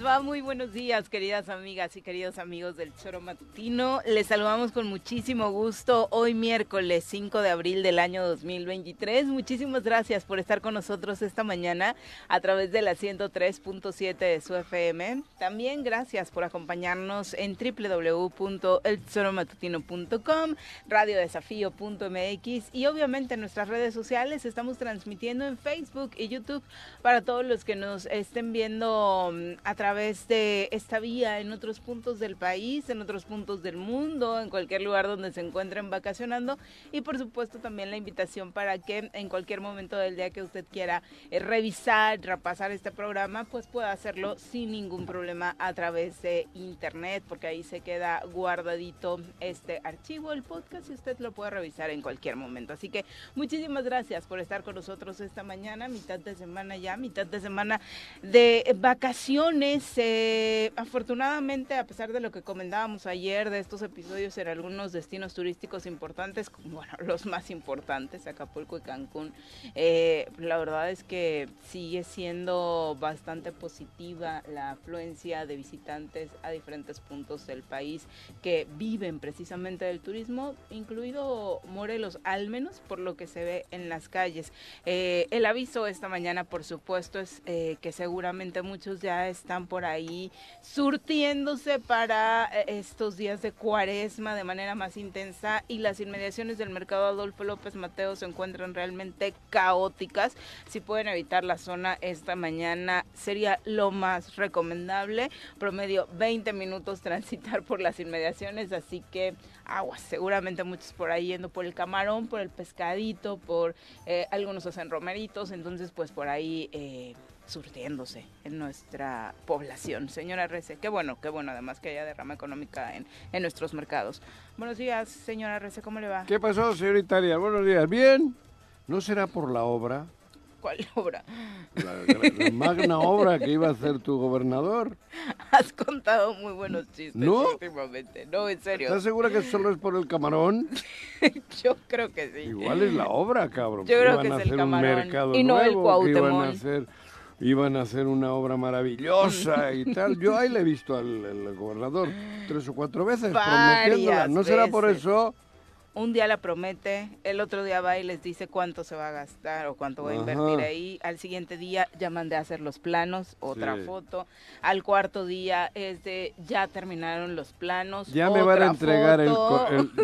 Muy buenos días, queridas amigas y queridos amigos del Choro Matutino. Les saludamos con muchísimo gusto hoy miércoles 5 de abril del año 2023. Muchísimas gracias por estar con nosotros esta mañana a través de la 103.7 de su FM. También gracias por acompañarnos en www.elchoromatutino.com, radiodesafío.mx y obviamente en nuestras redes sociales. Estamos transmitiendo en Facebook y YouTube para todos los que nos estén viendo Um, a través de esta vía en otros puntos del país, en otros puntos del mundo, en cualquier lugar donde se encuentren vacacionando y por supuesto también la invitación para que en cualquier momento del día que usted quiera eh, revisar, repasar este programa, pues pueda hacerlo sin ningún problema a través de internet, porque ahí se queda guardadito este archivo, el podcast y usted lo puede revisar en cualquier momento. Así que muchísimas gracias por estar con nosotros esta mañana, mitad de semana ya, mitad de semana de vacaciones eh, afortunadamente, a pesar de lo que comentábamos ayer de estos episodios en algunos destinos turísticos importantes, como bueno, los más importantes, Acapulco y Cancún, eh, la verdad es que sigue siendo bastante positiva la afluencia de visitantes a diferentes puntos del país que viven precisamente del turismo, incluido Morelos, al menos por lo que se ve en las calles. Eh, el aviso esta mañana, por supuesto, es que seguramente muchos ya están por ahí surtiéndose para eh, estos días de cuaresma de manera más intensa y las inmediaciones del mercado Adolfo López Mateo se encuentran realmente caóticas. Si pueden evitar la zona esta mañana sería lo más recomendable. Promedio 20 minutos transitar por las inmediaciones, así que agua, seguramente muchos por ahí yendo por el camarón, por el pescadito, por eh, algunos hacen romeritos, entonces pues por ahí eh, surtiéndose en nuestra población. Señora Rece, qué bueno, qué bueno además que haya derrama económica en, en nuestros mercados. Buenos días, señora Rece, ¿cómo le va? ¿Qué pasó, señorita Italia? Buenos días, ¿bien? ¿No será por la obra? ¿Cuál obra? La, magna obra que iba a hacer tu gobernador. Has contado muy buenos chistes ¿No? últimamente. No, en serio. ¿Estás segura que solo es por el camarón? Yo creo que sí. Igual es la obra, cabrón. Yo creo que es el camarón. y no el Cuauhtémoc. a hacer iban a hacer una obra maravillosa y tal. Yo ahí le he visto al, gobernador tres o cuatro veces prometiéndola. ¿No será por eso? un día la promete, el otro día va y les dice cuánto se va a gastar o cuánto va a invertir ahí, al siguiente día ya mandé a hacer los planos, otra Sí. foto, al cuarto día es de ya terminaron los planos, Ya me van a entregar el,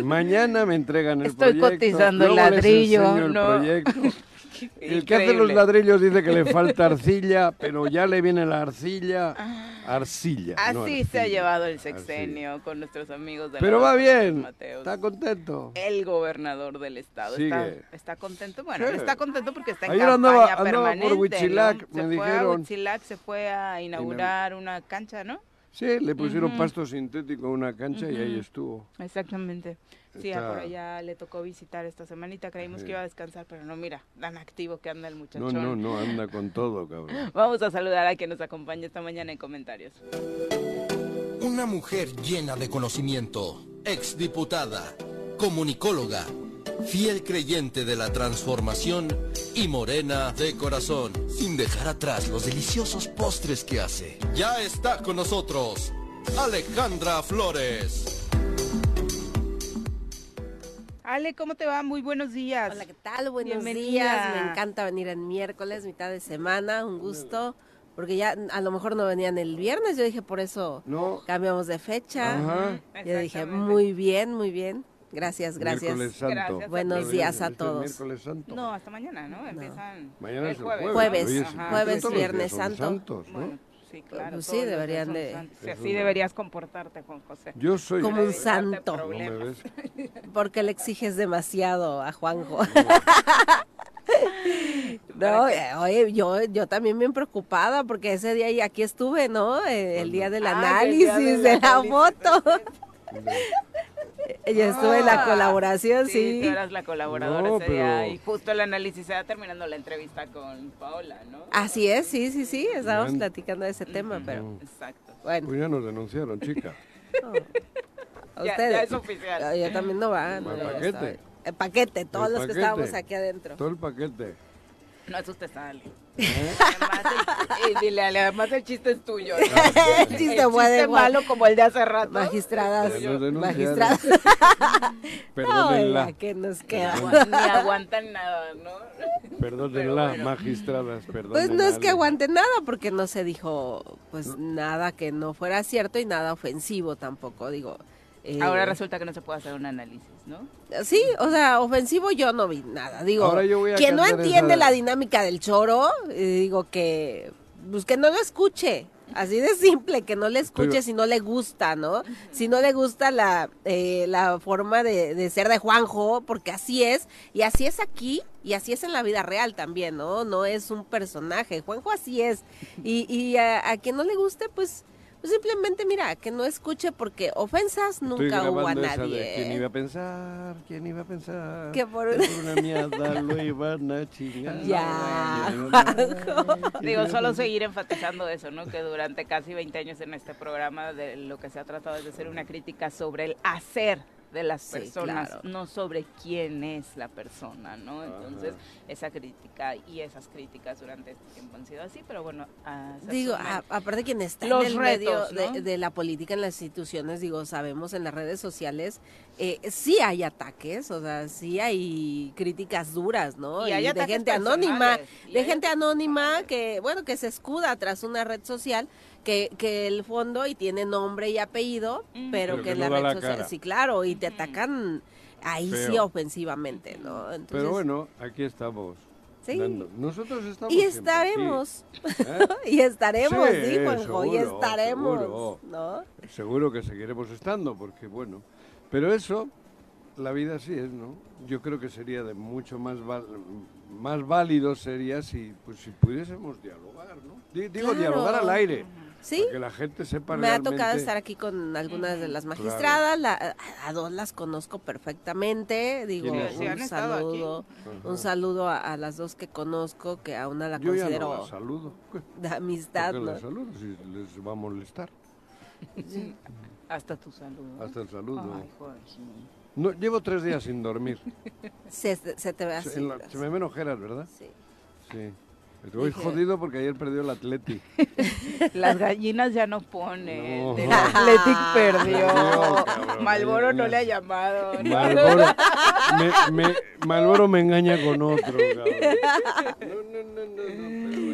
Mañana me entregan el Estoy proyecto. cotizando el luego ladrillo, el ¿no? proyecto. El que hace los ladrillos dice que le falta arcilla, pero ya le viene la arcilla. Arcilla. no Así se ha arcilla, llevado el arcilla. sexenio con nuestros amigos de Pero la va bien, Mateos. está contento. El gobernador del estado está, está contento. Bueno, Sí. está contento porque está en Ayer campaña andaba- andaba por permanente. ¿no? Me fue dijeron. a Huitzilac, se fue a inaugurar una cancha, ¿no? Sí, le pusieron Ujú. pasto sintético a una cancha y ahí estuvo. Exactamente. Sí, Está- por allá le tocó visitar esta semanita. Creímos Sí. que iba a descansar, pero no, mira, tan activo que anda el No, muchachón. no, no, anda con todo, cabrón. Vamos a saludar a quien nos acompaña esta mañana en comentarios. Una mujer llena de conocimiento, exdiputada, comunicóloga, fiel creyente de la transformación y morena de corazón, sin dejar atrás los deliciosos postres que hace. Ya está con nosotros Alejandra Flores. Ale, ¿cómo te va? Muy buenos días. Hola, ¿qué tal? Buenos Bienvenida. días. Me encanta venir en miércoles, mitad de semana, un gusto. Porque ya a lo mejor no venían el viernes, yo dije por eso No. cambiamos de fecha. Ajá. Yo dije muy bien, muy bien. Gracias, gracias. Miércoles santo. Gracias. Buenos días a es el todos. miércoles santo. No, hasta mañana, ¿no? Empiezan Mañana es el jueves. Jueves, jueves, días viernes santo. santos, ¿no? Bueno, sí, claro. Pues sí, deberían de- santos. Así deberías comportarte, Juan José. Yo soy. Como un santo. ¿No me ves? Porque le exiges demasiado a Juanjo. No, eh, oye, yo, yo también bien preocupada porque ese día y aquí estuve, ¿no? Eh, El día del Ah, análisis día de la análisis, foto. Yo estuve en la Ah, colaboración, sí. tú eras la colaboradora No, ese día pero- y justo el análisis se va terminando la entrevista con Paola, ¿no? Así es, sí, sí, sí, estábamos Bien. platicando de ese tema, pero Exacto. bueno, Pues ya nos denunciaron, chica. a Ya, ustedes. ya es oficial. Yo, yo también no va. El no, paquete. El paquete, todos El los que estábamos aquí adentro. Todo el paquete. No asustes a Ale. ¿Eh? Además, el, y dile, además el chiste es tuyo. ¿no? El chiste El chiste malo como el de hace rato. Magistradas, magistradas. Perdónenla. ¿qué nos Ni queda? Ni aguantan nada, ¿no? Perdónenla, bueno. magistradas, Pues perdónenla. no es que aguante nada, porque no se dijo pues nada que no fuera cierto y nada ofensivo tampoco, digo. Eh, Ahora resulta que no se puede hacer un análisis, ¿no? Sí, o sea, ofensivo yo no vi nada. Digo, quien no entiende esa- la dinámica del choro, eh, digo que, pues que no lo escuche. Así de simple, que no le escuche si no le gusta, ¿no? Si no le gusta la, eh, la forma de, de ser de Juanjo, porque así es, y así es aquí, y así es en la vida real también, ¿no? No es un personaje, Juanjo así es. Y, y a, a quien no le guste, pues, pues simplemente mira, que no escuche, porque ofensas Estoy nunca hubo a grabando esa de nadie. ¿Quién iba a pensar? ¿Quién iba a pensar? Que por- una mierda lo iban a chingar. Ya, Digo, solo seguir enfatizando eso, ¿no? Que durante casi 20 años en este programa de lo que se ha tratado es de hacer una crítica sobre el hacer de las Sí, personas, claro. no sobre quién es la persona, ¿no? Entonces, esa crítica y esas críticas durante este tiempo han sido así, pero bueno, a- se Digo, a- aparte quien está Los en el retos, medio ¿no? de, de la política en las instituciones, digo, sabemos en las redes sociales, eh, sí hay ataques, o sea, sí hay críticas duras, ¿no? Y hay de gente anónima, de hay gente anónima que, bueno, que se escuda tras una red social, que, que el fondo y tiene nombre y apellido, Mm. pero, Pero que que en no la red social, sí, claro, y te atacan ahí sí ofensivamente, ¿no? Entonces, Pero bueno, aquí estamos. Sí. Nosotros estamos y estaremos, ¿eh? y estaremos, Sí, sí, Juanjo, y seguro, estaremos, seguro. ¿no? Seguro que seguiremos estando, porque bueno. Pero eso, la vida así es, ¿no? Yo creo que sería de mucho más val- más válido sería si pues si pudiésemos dialogar, ¿no? Di- Digo, Claro. dialogar al aire. Sí, Para que la gente sepa me ha tocado estar aquí con algunas de las Claro. magistradas, la- a, a dos las conozco perfectamente, digo, un saludo, un saludo a, a las dos que conozco, que a una la Yo ya considero no las saludo. de amistad, ¿Por qué ¿no? las saludo? Si les va a molestar. Hasta tu saludo. Hasta el saludo. Ay, Jorge. No, llevo tres días sin dormir. Se, se te ve así. Se, en la- las- se me ven ojeras, ¿verdad? sí. Sí. Estoy Dije- jodido porque ayer perdió el Atleti. Las gallinas ya no ponen. No. El Athletic perdió. Cabrón. Malboro no le ha llamado. ¿no? Malboro me, me, Malboro me engaña con otro, cabrón. No, no, no, no, no, pero.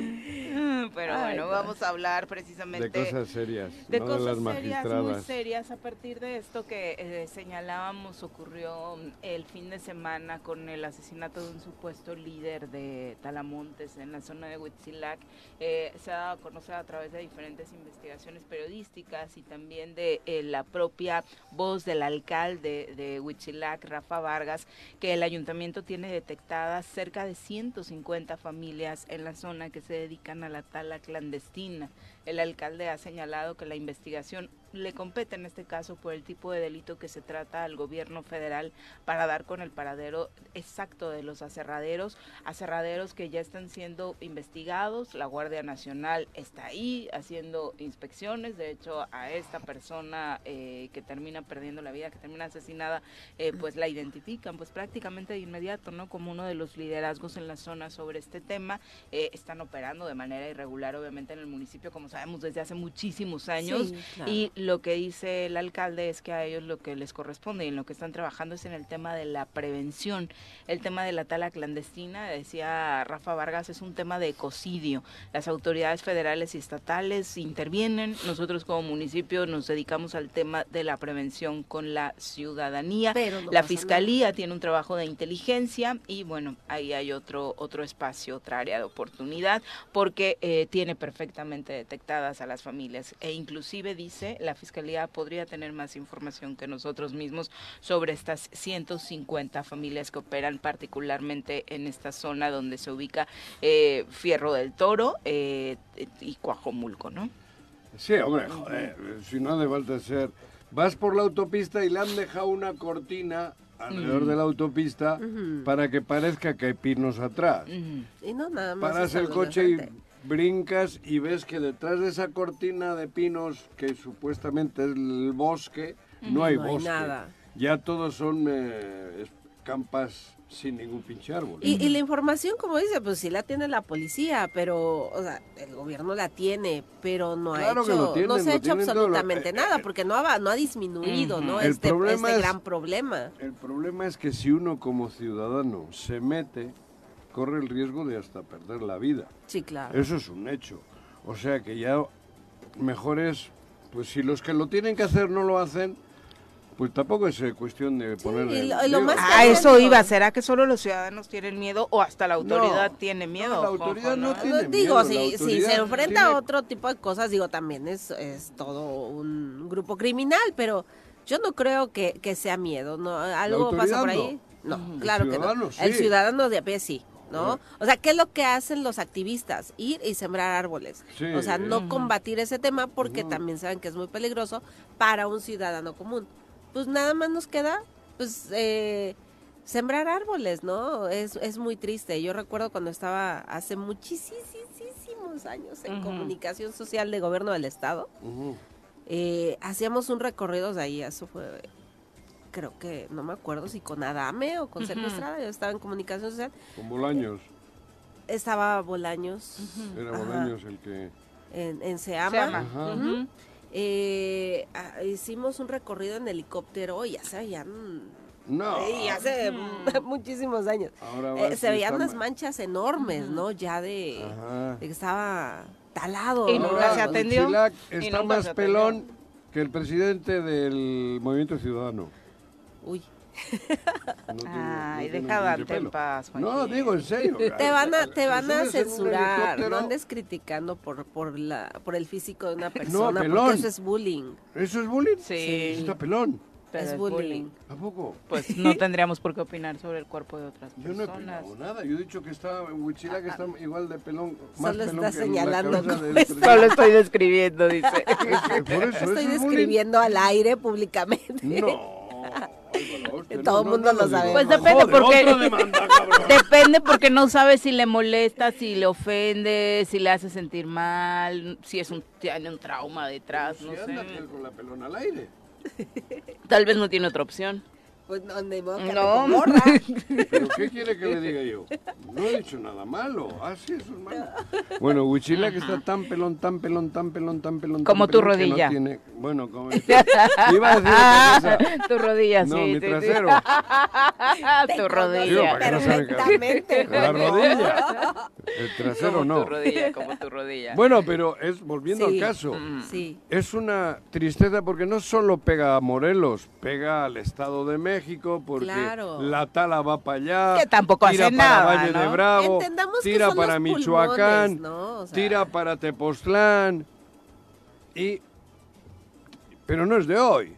Pero Ay, bueno, no. vamos a hablar precisamente De cosas serias, de no cosas de las serias, muy serias a partir de esto que eh, señalábamos ocurrió mm, el fin de semana con el asesinato de un supuesto líder de Talamontes en la zona de Huitzilac. Eh, se ha dado a conocer a través de diferentes investigaciones periodísticas y también de eh, la propia voz del alcalde de Huitzilac, Rafa Vargas, que el ayuntamiento tiene detectadas cerca de 150 familias en la zona que se dedican a la tala clandestina. El alcalde ha señalado que la investigación le compete en este caso por el tipo de delito que se trata al gobierno federal para dar con el paradero exacto de los aserraderos, aserraderos que ya están siendo investigados, la Guardia Nacional está ahí haciendo inspecciones, de hecho a esta persona eh, que termina perdiendo la vida, que termina asesinada, eh, pues la identifican pues prácticamente de inmediato, ¿no? Como uno de los liderazgos en la zona sobre este tema, Eh, están operando de manera irregular obviamente en el municipio, como sabemos desde hace muchísimos años, Sí, claro. y lo que dice el alcalde es que a ellos lo que les corresponde y en lo que están trabajando es en el tema de la prevención. El tema de la tala clandestina, decía Rafa Vargas, es un tema de ecocidio. Las autoridades federales y estatales intervienen. Nosotros como municipio nos dedicamos al tema de la prevención con la ciudadanía. Pero la fiscalía tiene un trabajo de inteligencia y bueno, ahí hay otro otro espacio, otra área de oportunidad porque eh, tiene perfectamente a las familias e inclusive dice la fiscalía podría tener más información que nosotros mismos sobre estas 150 familias que operan particularmente en esta zona donde se ubica eh, Fierro del Toro eh, y Coajomulco, ¿no? Sí, hombre, joder, si no hace falta ser... Vas por la autopista y le han dejado una cortina alrededor de la autopista para que parezca que hay pinos atrás. Y no nada más. Paras el coche y. brincas y ves que detrás de esa cortina de pinos, que supuestamente es el bosque, no hay No hay bosque. nada. Ya todos son eh, campas sin ningún pinche árbol. Y, y la información, como dice, pues sí la tiene la policía, pero, o sea, el gobierno la tiene, pero no ha Claro hecho, tienen, no se ha hecho lo- absolutamente nada, eh, porque no ha, no ha disminuido, ¿no? El Este, problema este es- gran problema. El problema es que si uno como ciudadano se mete, corre el riesgo de hasta perder la vida. Sí, claro. Eso es un hecho. O sea que ya mejor es, pues si los que lo tienen que hacer no lo hacen, pues tampoco es eh, cuestión de poner... lo- lo digo, más Ah, que eso iba. ¿Será que solo los ciudadanos tienen miedo o hasta la autoridad No, tiene no, miedo? la autoridad no ¿no? tiene- No, digo, miedo, la si, se enfrenta tiene- a otro tipo de cosas, digo, también es, es todo un grupo criminal, pero yo no creo que, que sea miedo, ¿no? ¿Algo pasa por ahí? no. Claro que no. El sí. ciudadano de a pie sí, ¿no? O sea, ¿qué es lo que hacen los activistas? Ir y sembrar árboles. Sí. O sea, no combatir ese tema porque también saben que es muy peligroso para un ciudadano común. Pues nada más nos queda, pues, eh, sembrar árboles, ¿no? Es, es muy triste. Yo recuerdo cuando estaba hace muchísimos años en comunicación social de gobierno del estado, eh, hacíamos un recorrido de ahí, eso fue, creo que, no me acuerdo si con Adame o con Ujú. secuestrada, yo estaba en comunicación social, Con Bolaños. estaba Bolaños Era Ajá. Bolaños el que... en, en Se Seama. Ajá. Eh, hicimos un recorrido en helicóptero y ya se veían, No. eh, y hace muchísimos años. Ahora Eh, se veían unas ma- manchas enormes, ¿no? Ya de, Ajá. de que estaba talado. Y ¿no? nunca se atendió. Y está más pelón que el presidente del Movimiento Ciudadano. Uy, No tiene- Ay, no deja Dante en paz, No, Joaquín. digo en serio. te van a, te van a censurar, no andes criticando por, por, la, por el físico de una persona, pelón. porque eso es bullying. ¿Eso es bullying? Sí. Está pelón. Pero es bullying. ¿A poco? Pues no tendríamos por qué opinar sobre el cuerpo de otras Yo no he personas. opinado nada. Yo he dicho que está Huichila, que está igual de pelón. Más Solo pelón está que la señalando. Solo estoy describiendo, dice. Es que por eso, Estoy ¿eso es bullying? describiendo al aire públicamente. No. Todo no, mundo lo sabe. Pues depende, joder, porque- demanda. Depende porque no sabe si le molesta, si le ofende, si le hace sentir mal, si es un tiene un trauma detrás, Si no anda sé. con la pelona al aire. Tal vez no tiene otra opción. Pues no, ni modo que No. ande con gorra. ¿Pero qué quiere que le diga yo? No he dicho nada malo. Ah, sí, eso es malo. Bueno, Huichila que está tan pelón, tan pelón, tan pelón, tan pelón. tan Como tu pelón que no rodilla. tiene- Bueno, como... Iba a decir otra cosa. tu rodilla, No, sí. mi sí, sí. trasero. Te tu rodilla. No. Perfectamente. La rodilla. El trasero como no. tu rodilla, como tu rodilla. Bueno, pero es volviendo Sí. al caso. Sí. Es una tristeza porque no solo pega a Morelos, pega al Estado de México porque Claro. la tala va para allá, Que tampoco tira hace para nada, Valle de. Bravo, Entendamos que tira son para los Michoacán, pulmones, ¿no? O sea- tira para Tepoztlán y pero no es de hoy.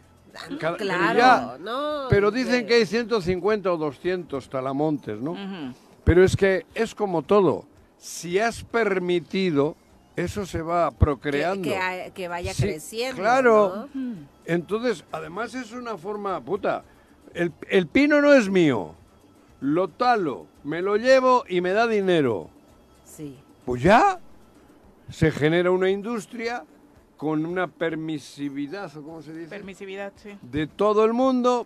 Cada- pero Claro, ya- no. Pero dicen que hay 150 o 200 talamontes, ¿no? Pero es que es como todo. Si has permitido, eso se va procreando. que, que vaya Sí, creciendo. claro. Entonces, además es una forma, puta, el, el pino no es mío, lo talo, me lo llevo y me da dinero. Sí. Pues ya se genera una industria con una permisividad, ¿o cómo se dice? Permisividad, sí. de todo el mundo.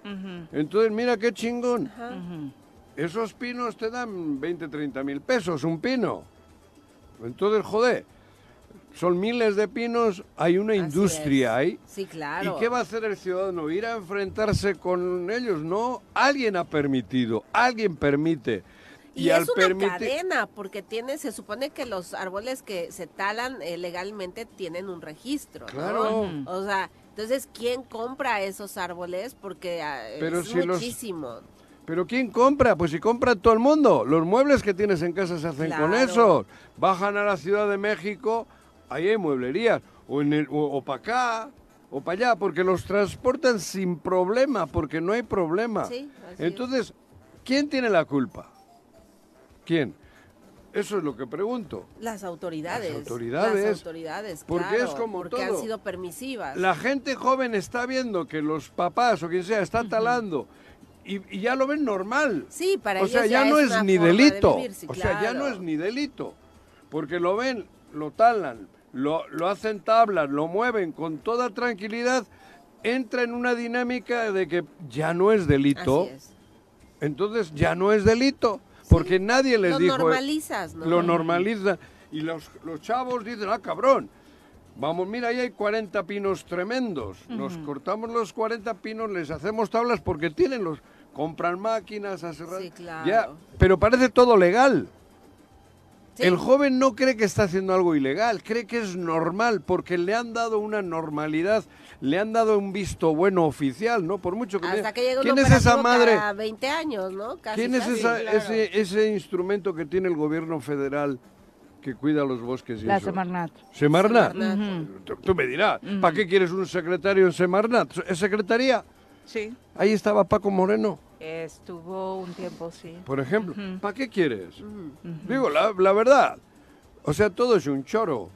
Entonces, mira qué chingón. Esos pinos te dan 20, 30 mil pesos un pino. Entonces, joder, son miles de pinos, hay una Así industria es. ahí. Sí, claro. ¿Y qué va a hacer el ciudadano? ¿Ir a enfrentarse con ellos? No, alguien ha permitido, alguien permite. Y, al es una permitir- cadena, porque tiene, se supone que los árboles que se talan eh, legalmente tienen un registro, ¿no? Claro. O sea, entonces, ¿quién compra esos árboles? Porque ah, Pero es si los- muchísimo. ¿Pero quién compra? Pues si compra todo el mundo. Los muebles que tienes en casa se hacen con eso. Bajan a la Ciudad de México, ahí hay mueblerías. O, en el- o, para acá, o para allá, porque los transportan sin problema, porque no hay problema. Sí, Entonces, ¿quién tiene la culpa? ¿Quién? Eso es lo que pregunto. Las autoridades. Las autoridades. Las autoridades, Porque claro, es como porque han todo. sido permisivas. La gente joven está viendo que los papás o quien sea está talando y, y ya lo ven normal. Sí, para o ellos sea, ya, no es ni de delito. vivir, sí, o sea, ya no es ni delito. Porque lo ven, lo talan, lo, lo hacen tablas, lo mueven con toda tranquilidad. Entra en una dinámica de que ya no es delito. Así es. Entonces ya no es delito. Porque nadie les Lo dijo. normalizas, ¿no? Lo normaliza. Y los, los chavos dicen, ah, cabrón. Vamos, mira, ahí hay 40 pinos tremendos. Nos cortamos los 40 pinos, les hacemos tablas porque tienen los... Compran máquinas, rato. Sí, claro. Ya, pero parece todo legal. Sí. El joven no cree que está haciendo algo ilegal, cree que es normal porque le han dado una normalidad, le han dado un visto bueno oficial, ¿no? Por mucho que... Hasta que llega un ¿Quién es esa madre? cada 20 años, ¿no? Casi, ¿Quién es casi. esa- claro. ese, ese instrumento que tiene el gobierno federal que cuida los bosques y La eso? Semarnat. ¿Semarnat? Semarnat. Tú, tú me dirás, ¿para qué quieres un secretario en Semarnat? ¿Es secretaría? Sí. Ahí estaba Paco Moreno, Estuvo un tiempo, sí. por ejemplo. ¿Para qué quieres? Digo, la, la verdad. O sea, todo es un choro.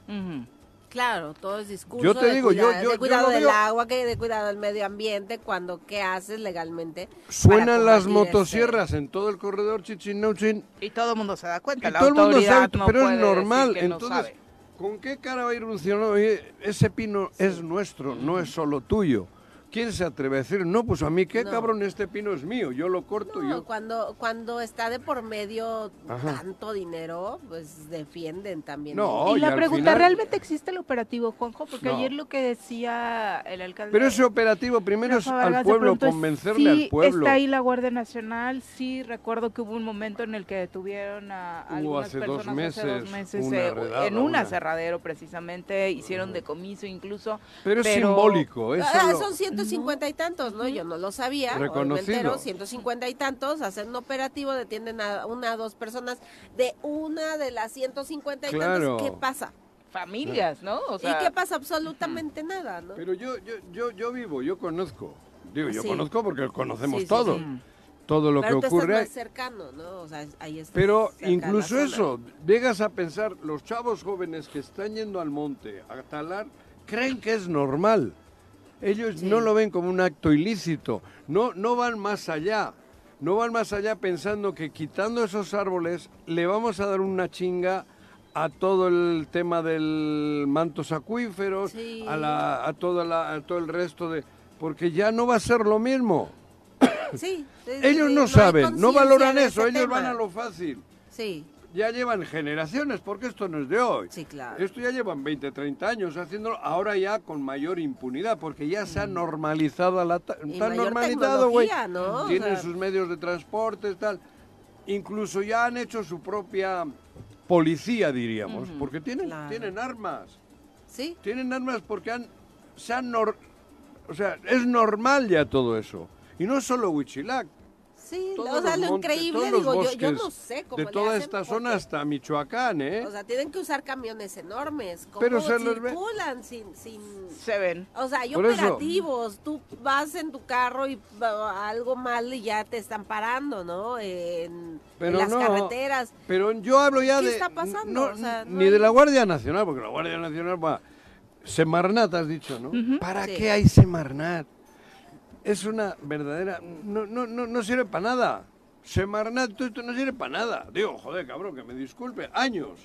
Claro, todo es discurso. Yo te de digo, yo- yo- de yo cuidado lo del agua, que de cuidado del medio ambiente, cuando qué haces legalmente. Suenan las este- motosierras en todo el corredor Chichinauchin Y todo el mundo se da cuenta. y la todo el mundo sabe, no pero es normal. no Entonces. ¿con qué cara va a ir? Oye, ese pino es nuestro, no es solo tuyo. ¿Quién se atreve a decir, no, pues a mí qué No. cabrón, este pino es mío, yo lo corto, No, yo... cuando, cuando está de por medio Ajá. tanto dinero, pues defienden también. No, y y la pregunta, final- ¿realmente existe el operativo, Juanjo? Porque No. ayer lo que decía el alcalde... Pero ese operativo primero es al pueblo, es- convencerle sí, al pueblo. está ahí la Guardia Nacional. Sí, recuerdo que hubo un momento en el que detuvieron a Hubo algunas hace dos personas hace dos meses una eh, redada, en un una. aserradero precisamente. Hicieron decomiso incluso. Pero es simbólico, eso Ah, lo- son 150 y tantos, ¿no? Yo no lo sabía. Reconocido. entero, 150 y tantos, hacen un operativo, detienen a una o dos personas de una de las 150 y Claro. tantos. ¿Qué pasa? Familias, ¿no? O sea, ¿Y qué pasa? Absolutamente nada, ¿no? Pero yo, yo, yo, yo vivo, yo conozco. Digo, yo Sí. conozco porque conocemos Sí, sí, todo. sí. Todo lo Pero que tú ocurre. estás ahí. más cercano, ¿no? O sea, ahí estás Pero incluso eso, llegas a pensar, los chavos jóvenes que están yendo al monte a talar, creen que es normal. Ellos Sí. no lo ven como un acto ilícito, no, no van más allá. No van más allá pensando que quitando esos árboles le vamos a dar una chinga a todo el tema del mantos acuíferos, Sí. a, la, a, toda la- a todo el resto de... Porque ya no va a ser lo mismo. Sí, sí, Ellos no saben, no valoran eso, ellos tema. van a lo fácil. Sí, Ya llevan generaciones, porque esto no es de hoy. sí, claro. Esto ya llevan 20, 30 años haciéndolo, ahora ya con mayor impunidad, porque ya se ha normalizado a la ta- Mm. Y tan mayor normalizado, güey. ¿no? O Tienen sea- sus medios de transporte, tal. Incluso ya han hecho su propia policía, diríamos, porque tienen, Claro. tienen armas. Sí, Tienen armas porque han, se han nor- o sea, es normal ya todo eso. Y no es solo Huichilac. Sí. todos o sea, los lo montes, increíble, todos los digo, yo, yo bosques no sé cómo De le toda hacen esta porque, zona hasta Michoacán, ¿eh? O sea, tienen que usar camiones enormes. ¿Cómo Pero se les circulan sin, sin... Se ven. O sea, hay Por eso- operativos. Tú vas en tu carro y algo mal y ya te están parando, ¿no? En, las no, carreteras. Pero yo hablo ya ¿Qué de... está pasando? no, O sea, no ni hay- de la Guardia Nacional, porque la Guardia Nacional va... Semarnat has dicho, ¿no? ¿Para Sí. qué hay Semarnat? Es una verdadera... No, no, no, no sirve para nada. Semarnat, todo esto no sirve para nada. Digo, joder, cabrón, que me disculpe. Años.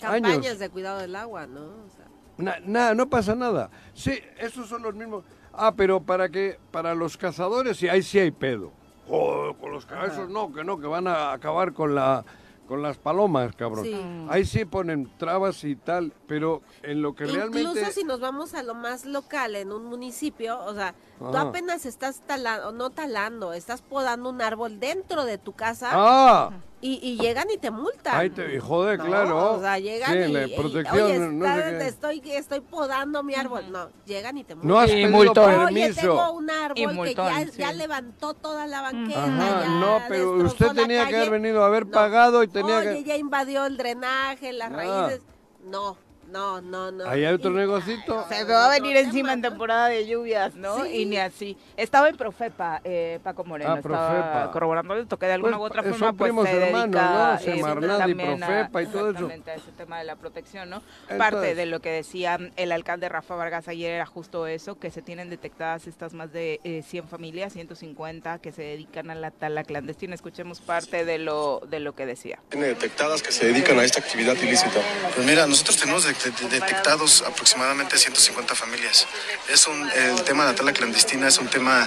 Campañas años. de cuidado del agua, ¿no? O sea, Na- Nada, no pasa nada. Sí, estos son los mismos. Ah, pero para que para los cazadores sí, ahí sí hay pedo. Joder, con los ca- esos no, que no, que van a acabar con la con las palomas, cabrón. Sí. Ahí sí ponen trabas y tal, pero en lo que Incluso realmente si nos vamos a lo más local, en un municipio, o sea, tú apenas estás talando, no talando, estás podando un árbol dentro de tu casa Ah, y, y llegan y te multan. ahí te joder, No, claro. O sea, llegan Sí, y, la y, protección, oye, no está- sé qué. estoy, estoy podando mi árbol. No, llegan y te multan. No has Y pedido multón. Oye, permiso. tengo un Y árbol que multón, ya, sí. ya levantó toda la banqueta. Ajá, ya no, pero usted tenía que haber calle. venido a haber No. pagado y tenía Oye, que ya invadió el drenaje, las Ah. raíces. No, no, no, no. Ahí hay otro Y- negocito. Se me va a venir encima en temporada de lluvias, ¿no? Sí. Y ni así. Estaba en Profepa, eh, Paco Moreno. Ah, estaba Profepa. corroborando el toque de alguna Pues, u otra son forma, pues primos se hermanos, dedica ¿no? eh, Semarnat y a- Profepa y todo eso. exactamente ese tema de la protección, ¿no? Entonces- Parte de lo que decía el alcalde Rafa Vargas ayer era justo eso, que se tienen detectadas estas más de eh, 100 familias, 150 que se dedican a la tala clandestina. Escuchemos parte de lo, de lo que decía. tiene detectadas que se dedican a esta actividad ilícita? Pues mira, nosotros tenemos de- de- detectados aproximadamente 150 familias. Es un, el tema de la tala clandestina es un tema,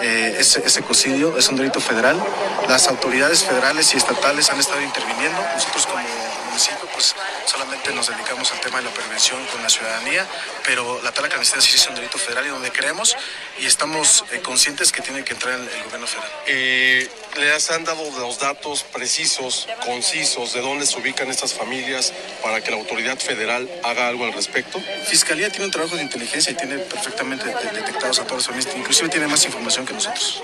eh, es, es ecocidio, es un delito federal. Las autoridades federales y estatales han estado interviniendo. Nosotros como municipio pues solamente nos dedicamos al tema de la prevención con la ciudadanía, pero la tala clandestina sí es un delito federal y donde creemos y estamos eh, conscientes que tiene que entrar el, el gobierno federal. Eh, ¿Les han dado los datos precisos, concisos, de dónde se ubican estas familias para que la autoridad federal haga algo al respecto? Fiscalía tiene un trabajo de inteligencia y tiene perfectamente de- detectados a todas las familias, inclusive tiene más información que nosotros.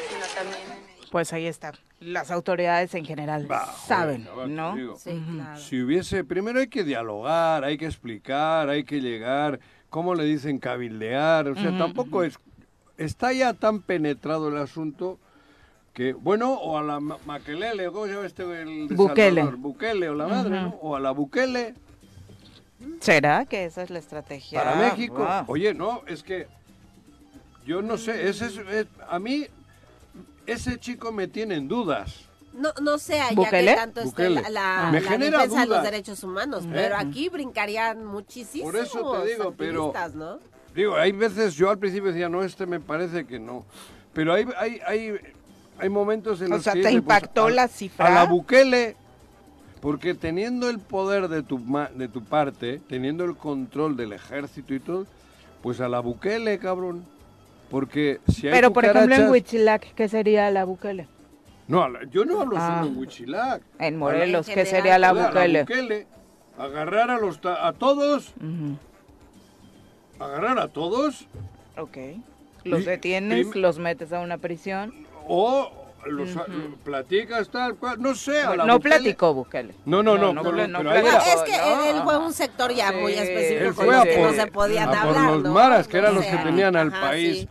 Pues ahí está. Las autoridades en general Bah, joder, saben, chaval, ¿no? digo. Sí, claro. Si hubiese, primero hay que dialogar, hay que explicar, hay que llegar, ¿cómo le dicen cabildear? O sea, tampoco es, está ya tan penetrado el asunto que, bueno, o a la Ma- Maquelele, ¿cómo se llama este? El Bukele. Salvador? Bukele o la madre, ¿no? O a la Bukele ¿Será que esa es la estrategia? para México. Oye, no, es que yo no sé, ese es, es- a mí ese chico me tiene en dudas. No, no sé allá ¿Bukele? que tanto esté la, la- Me la genera defensa de los dudas. derechos humanos, pero aquí brincarían muchísimos Por eso te digo, pero- ¿no? Digo, hay veces, yo al principio decía, no, este me parece que no. Pero hay, hay, hay, hay momentos en O los sea, que... ¿te dice, pues, impactó a- la cifra? A la Bukele, porque teniendo el poder de tu, ma- de tu parte, teniendo el control del ejército y todo, pues a la Bukele, cabrón. Porque si hay Pero, por ejemplo, en Huitzilac, ¿qué sería la Bukele? No, a la- yo no hablo Ah. solo en Huichilac. En Morelos, ¿qué sería la A la Bukele? Bukele, agarrar a los ta- a todos, Ujú, agarrar a todos Ok. Los Y- detienes, prim- los metes a una prisión. o los platicas tal cual, no sé. a la no Bukele- platicó Bukele. No, no, no, no, pero- no pero Ah, es que no, él fue un sector ya muy Sí. específico Él fue los que por, no se podían a por hablar, los ¿no? maras, que eran los que tenían al ajá, país sí.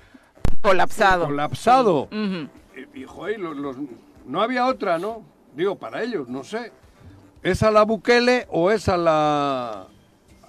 Colapsado. colapsado. Y, y, joder, los- los- no había otra, ¿no? Digo, para ellos, no sé. ¿Es a la Bukele o es a la...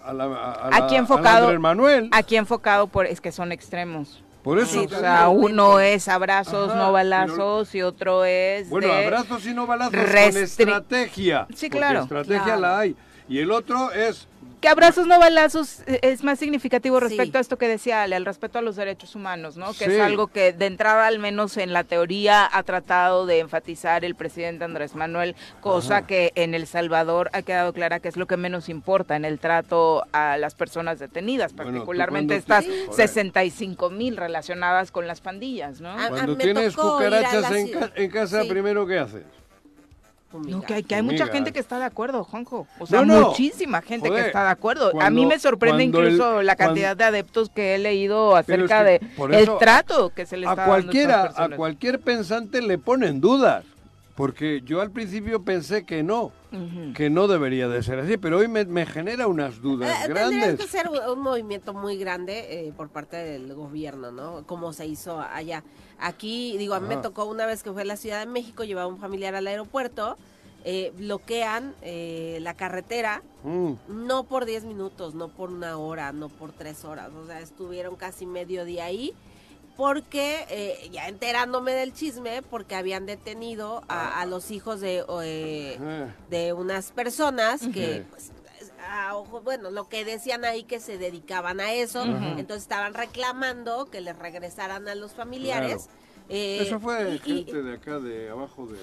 A, la, a, la- Aquí a enfocado. Andrés Manuel. Aquí enfocado por es que son extremos. Por eso. Sí, O sea, uno es abrazos, Ajá, no balazos, y otro es Bueno, de- abrazos y no balazos con estrategia. Sí, claro. estrategia Claro. la hay. Y el otro es Que abrazos no balazos eh, es más significativo Sí. respecto a esto que decía Ale, al respeto a los derechos humanos, ¿no? Que Sí. es algo que de entrada, al menos en la teoría, ha tratado de enfatizar el presidente Andrés Manuel, cosa que en El Salvador ha quedado clara que es lo que menos importa en el trato a las personas detenidas, Bueno, particularmente cuando estas te- Joder. 65 mil relacionadas con las pandillas, ¿no? Cuando tienes cucarachas la en, ca- en casa, Sí. primero ¿qué haces? No, que hay, que hay mucha gente que está de acuerdo, Juanjo. O sea, No, no. muchísima gente Joder, que está de acuerdo. a mí me sorprende el- incluso la cuando- cantidad de adeptos que he leído es acerca que de por el trato que se le a está dando a estas cualquiera, a personas. cualquier pensante le ponen dudas, porque yo al principio pensé que no, que no debería de ser así, pero hoy me, me genera unas dudas Eh, tendría que grandes. ser un, un movimiento muy grande eh, por parte del gobierno, ¿no? Como se hizo allá. Aquí, digo, a mí me tocó una vez que fue a la Ciudad de México, llevaba un familiar al aeropuerto, eh, bloquean eh, la carretera, Mm, no por 10 minutos, no por una hora, no por tres horas, o sea, estuvieron casi medio día ahí. Porque, eh, ya enterándome del chisme, porque habían detenido a, a los hijos de, eh, de unas personas que, pues, a ojo, bueno, lo que decían ahí que se dedicaban a eso, entonces estaban reclamando que les regresaran a los familiares. Eh, Eso fue y- y- gente de acá, de abajo de,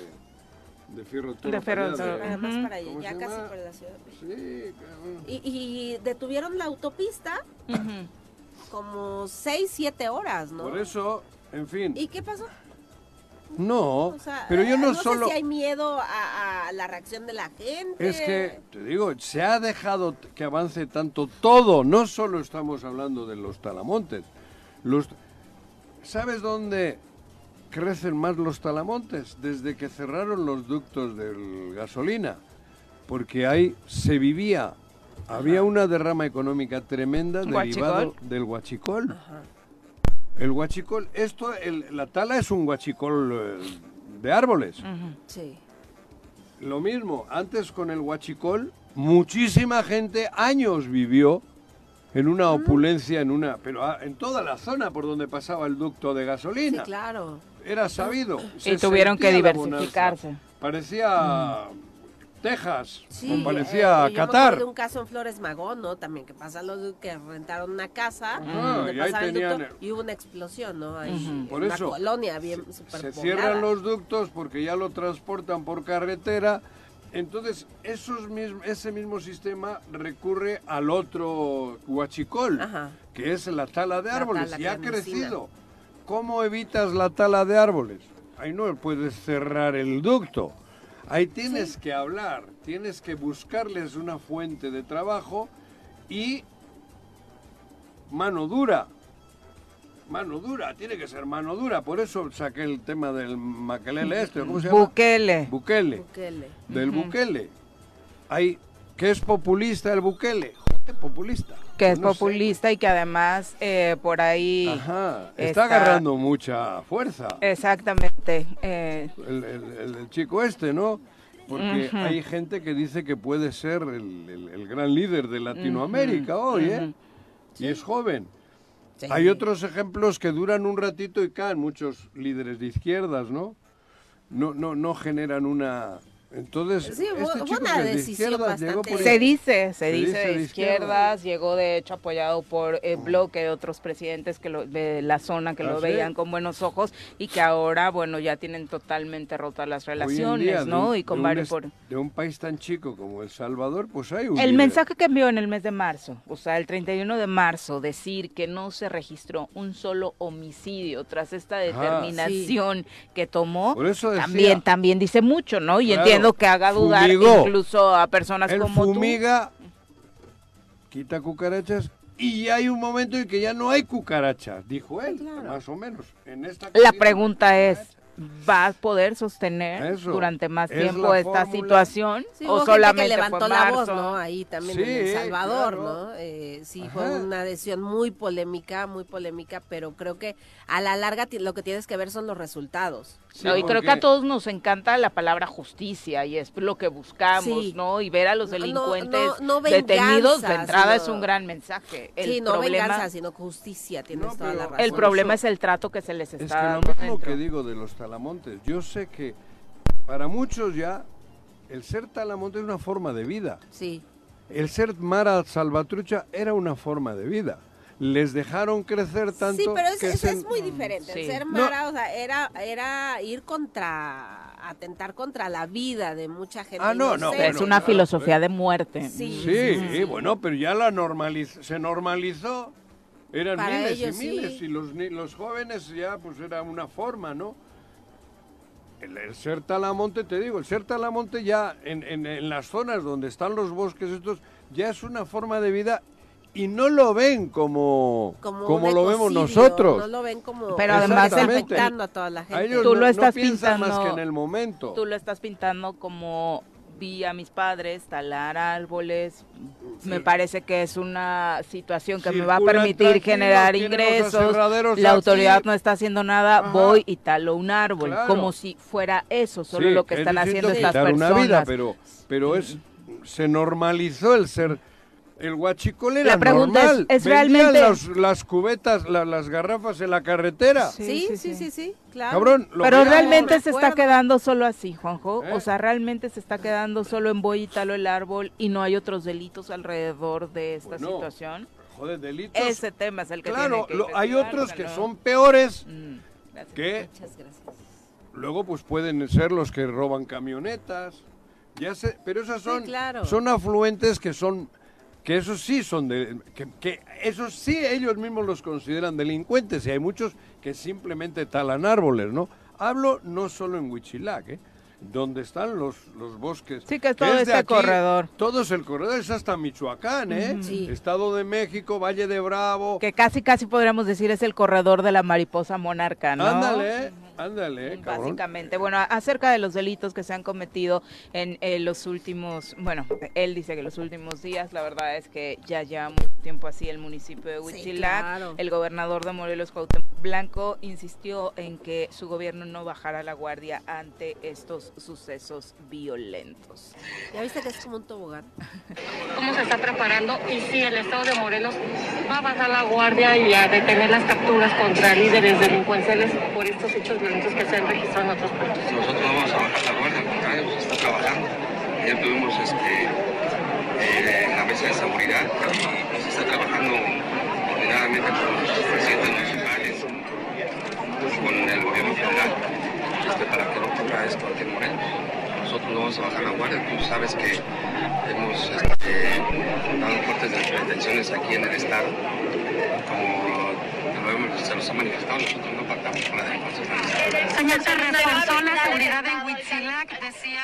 de Fierro Toro. De Fierro para allá, Toro, Nada más Ujú. para allá, ¿Cómo ya se casi llama? por la Ciudad de México. Sí, cabrón. Y, y detuvieron la autopista como 6, 7 horas, ¿no? Por eso, en fin, ¿Y qué pasó? no, O sea, pero yo eh, no, sé solo... si hay miedo a, a la reacción de la gente. Es que, te digo, se ha dejado que avance tanto todo. No solo estamos hablando de los talamontes. Los, ¿Sabes dónde crecen más los talamontes? Desde que cerraron los ductos de gasolina. Porque ahí se vivía, había una derrama económica tremenda derivado ¿Huachicol? del huachicol. Ajá. El huachicol, esto, el- la tala es un huachicol eh, de árboles. Sí. Lo mismo, antes con el huachicol, muchísima gente años vivió en una opulencia, en una, pero ah, en toda la zona por donde pasaba el ducto de Sí, gasolina. claro. Era sabido. Se Y tuvieron que diversificarse. Parecía Texas, Sí, o eh, me acuerdo Qatar. de un caso en Flores Magón, ¿no? También que pasa los que rentaron una casa donde y ahí tenían ducto y hubo una explosión, ¿no? Ahí Ujú. en Por una eso, colonia bien se, se cierran los ductos porque ya lo transportan por carretera. Entonces, esos mism- ese mismo sistema recurre al otro huachicol, Ajá. que es la tala de árboles, tala y ha crecido. ¿Cómo evitas la tala de árboles? Ahí no puedes cerrar el ducto. Ahí tienes que hablar, tienes que buscarles una fuente de trabajo y mano dura. Mano dura, tiene que ser mano dura. Por eso saqué el tema del maquelele este, ¿cómo se llama? Bukele. Bukele. Bukele. Del. Bukele. Hay, que es populista el Bukele. Populista. Que es No sé, populista y que además eh, por ahí... Ajá, está, está- agarrando mucha fuerza Exactamente. eh, el, el- el- el chico este, ¿no? Porque hay gente que dice que puede ser el, el- gran líder de Latinoamérica hoy, ¿eh? Y es joven. Sí. Hay otros ejemplos que duran un ratito y caen, muchos líderes de izquierdas, ¿no? No, no, no generan una... Entonces, Sí, fue- este chico una de decisión bastante- por Se dice, se, Se dice, dice de de izquierdas, izquierdas. llegó de hecho apoyado por el bloque de otros presidentes que lo, de la zona que ¿Ah, lo sí? veían con buenos ojos y que ahora, bueno, ya tienen totalmente rotas las relaciones, día, de ¿no? un- y con de un varios... es- por- De un país tan chico como El Salvador, pues hay un El líder. mensaje que envió en el mes de marzo, o sea, el 31 de marzo, decir que no se registró un solo homicidio tras esta determinación que tomó, Por eso decía- también también dice mucho, ¿no? Y Claro, entiendo que haga dudar fumigó. incluso a personas Él como tú. fumiga, quita cucarachas y hay un momento en que ya no hay cucarachas, dijo él, Claro. más o menos. En esta La pregunta es, ¿va a poder sostener Eso, durante más tiempo esta fórmula. situación? Sí, ¿O solamente que levantó fue la marzo? voz, ¿no? Ahí también en El Salvador, claro. ¿no? Eh, sí, Ajá. fue una decisión muy polémica, muy polémica, pero creo que a la larga lo que tienes que ver son los resultados. Sí, No, y creo que a todos nos encanta la palabra justicia y es lo que buscamos, Sí. ¿no? Y ver a los No, no, delincuentes no- no detenidos de entrada es un gran mensaje. El sí, no problema, venganza, sino justicia, tienes No, toda la razón. el problema eso- es el trato que se les está Es que lo mismo que digo de los talamontes, yo sé que para muchos ya el ser talamonte es una forma de vida. Sí, el ser Mara Salvatrucha era una forma de vida. Les dejaron crecer tanto Sí, pero es, que es- se- es muy diferente. Sí. El ser No. Mara, o sea, era, era ir contra, atentar contra la vida de mucha gente. Ah, no, no, es una claro, filosofía de muerte. Sí. Sí, bueno, pero ya la normaliz se normalizó. Eran Para miles ellos, y sí. miles y los jóvenes ya pues era una forma, ¿no? El, el ser talamonte, te digo, el ser talamonte ya en, en- en las zonas donde están los bosques estos ya es una forma de vida y no lo ven como, Como, como lo vemos nosotros. No lo ven como Pero además afectando a toda la A gente. ellos Tú no, lo no estás piensan más pintando- que en el momento. Tú lo estás pintando como vi a mis padres talar árboles. Me parece que es una situación que me va a permitir generar ingresos. La aquí. autoridad no está haciendo nada, Ajá. voy y talo un árbol, Claro. como si fuera eso, solo Sí, lo que es están haciendo estas personas. una vida, pero, pero es, se normalizó el ser... El huachicol era La pregunta es- normal. es Vendían realmente- los- las cubetas, la- las garrafas en la carretera. Sí, sí, sí, sí, claro. Cabrón, lo Pero realmente se está quedando solo así, Juanjo. ¿Eh? O sea, realmente se está quedando solo en voy y talo el árbol y no hay otros delitos alrededor de esta Bueno, situación. Joder, delitos. Ese tema es el que claro, tiene que lo- hay otros que no- son peores Mm, gracias. que Muchas gracias. luego pues pueden ser los que roban camionetas. Ya sé, pero esas Sí, son claro. son afluentes que son que esos sí son de que, esos sí ellos mismos los consideran delincuentes y hay muchos que simplemente talan árboles, ¿no? Hablo no solo en Huichilac, ¿eh? Donde están los, los bosques. Sí, que es todo este corredor. Todo es el corredor, es hasta Michoacán, ¿eh? Sí. Estado de México, Valle de Bravo. Que casi, casi podríamos decir es el corredor de la mariposa monarca, ¿no? Ándale, ándale, cabrón. Básicamente, bueno, acerca de los delitos que se han cometido en eh, los últimos, bueno, él dice que los últimos días, la verdad es que ya lleva mucho tiempo así el municipio de Huitzilac. claro. El gobernador de Morelos, Cuauhtémoc Blanco, insistió en que su gobierno no bajara la guardia ante estos sucesos violentos. ¿Ya viste que es como un tobogán? cómo se está preparando y si el Estado de Morelos va a bajar la guardia y a detener las capturas contra líderes delincuenciales por estos hechos violentos que se han registrado en otros puntos. Nosotros no vamos a bajar la guardia, al contrario, se está trabajando. Ayer tuvimos este, eh, la mesa de seguridad y se está trabajando coordinadamente con los presidentes municipales, con el gobierno federal, este, para que aquí en Morelos. Nosotros no vamos a bajar la guardia, tú sabes que hemos este, dado fuertes detenciones aquí en el estado, como se nos ha manifestado, nosotros no pactamos con la delincuencia. Señor, se reforzó la seguridad en Huitzilac, decía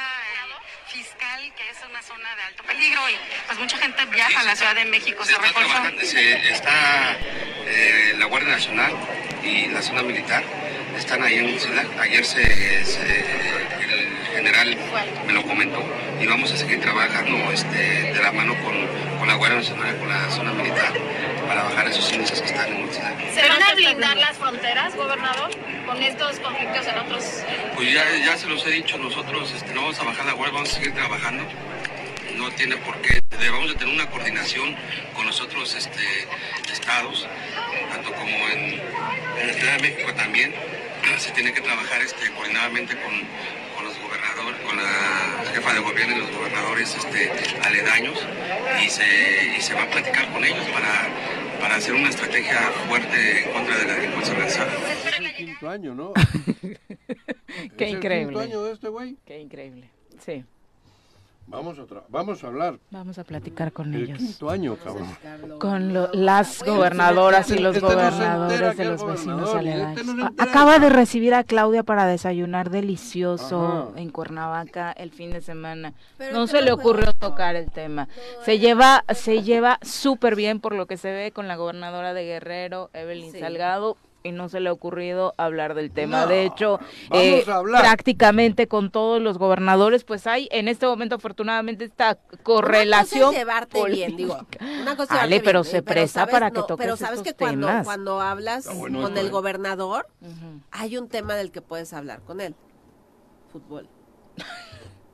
que es una zona de alto peligro y pues mucha gente viaja a la Ciudad de México, Se se está se- está eh, la Guardia Nacional y la zona militar están ahí en Huitzilac. Ayer se, se- el general me lo comentó y vamos a seguir trabajando este, de la mano con, con la Guardia Nacional y con la zona militar para bajar esos índices que están en Huitzilac. ¿Se van a blindar las fronteras, gobernador, con estos conflictos en otros? Pues ya, ya se los he dicho, nosotros este, no vamos a bajar la guardia, vamos a seguir trabajando. No tiene por qué. Debemos de tener una coordinación con los otros este, estados, tanto como en, en la Ciudad de México también. Se tiene que trabajar este, coordinadamente con, con los gobernadores, con la jefa de gobierno y los gobernadores este, aledaños y se, y se va a platicar con ellos para, para hacer una estrategia fuerte en contra de la delincuencia organizada. Quinto año, ¿no? Qué ¿Es el increíble. quinto año de este güey? Qué increíble. Sí, Vamos a, tra- vamos a hablar. vamos a platicar con El ellos. quinto año, cabrón. Con lo- las gobernadoras y los Este gobernadores de los vecinos aledaños. este no. Acaba de recibir a Claudia para desayunar delicioso Ajá. en Cuernavaca el fin de semana. Pero No se le ocurrió tocar el tema. Se lleva se lleva súper bien por lo que se ve con la gobernadora de Guerrero, Evelyn Sí. Salgado. Y no se le ha ocurrido hablar del tema. No, de hecho, eh, prácticamente con todos los gobernadores, pues hay en este momento afortunadamente esta correlación. Una cosa es llevarte bien, digo. Una cosa Ale, pero bien, se eh, presta sabes, para que no, toques Pero sabes estos que cuando, temas. cuando hablas bueno con esto, el eh. gobernador, hay un tema del que puedes hablar con él. Fútbol.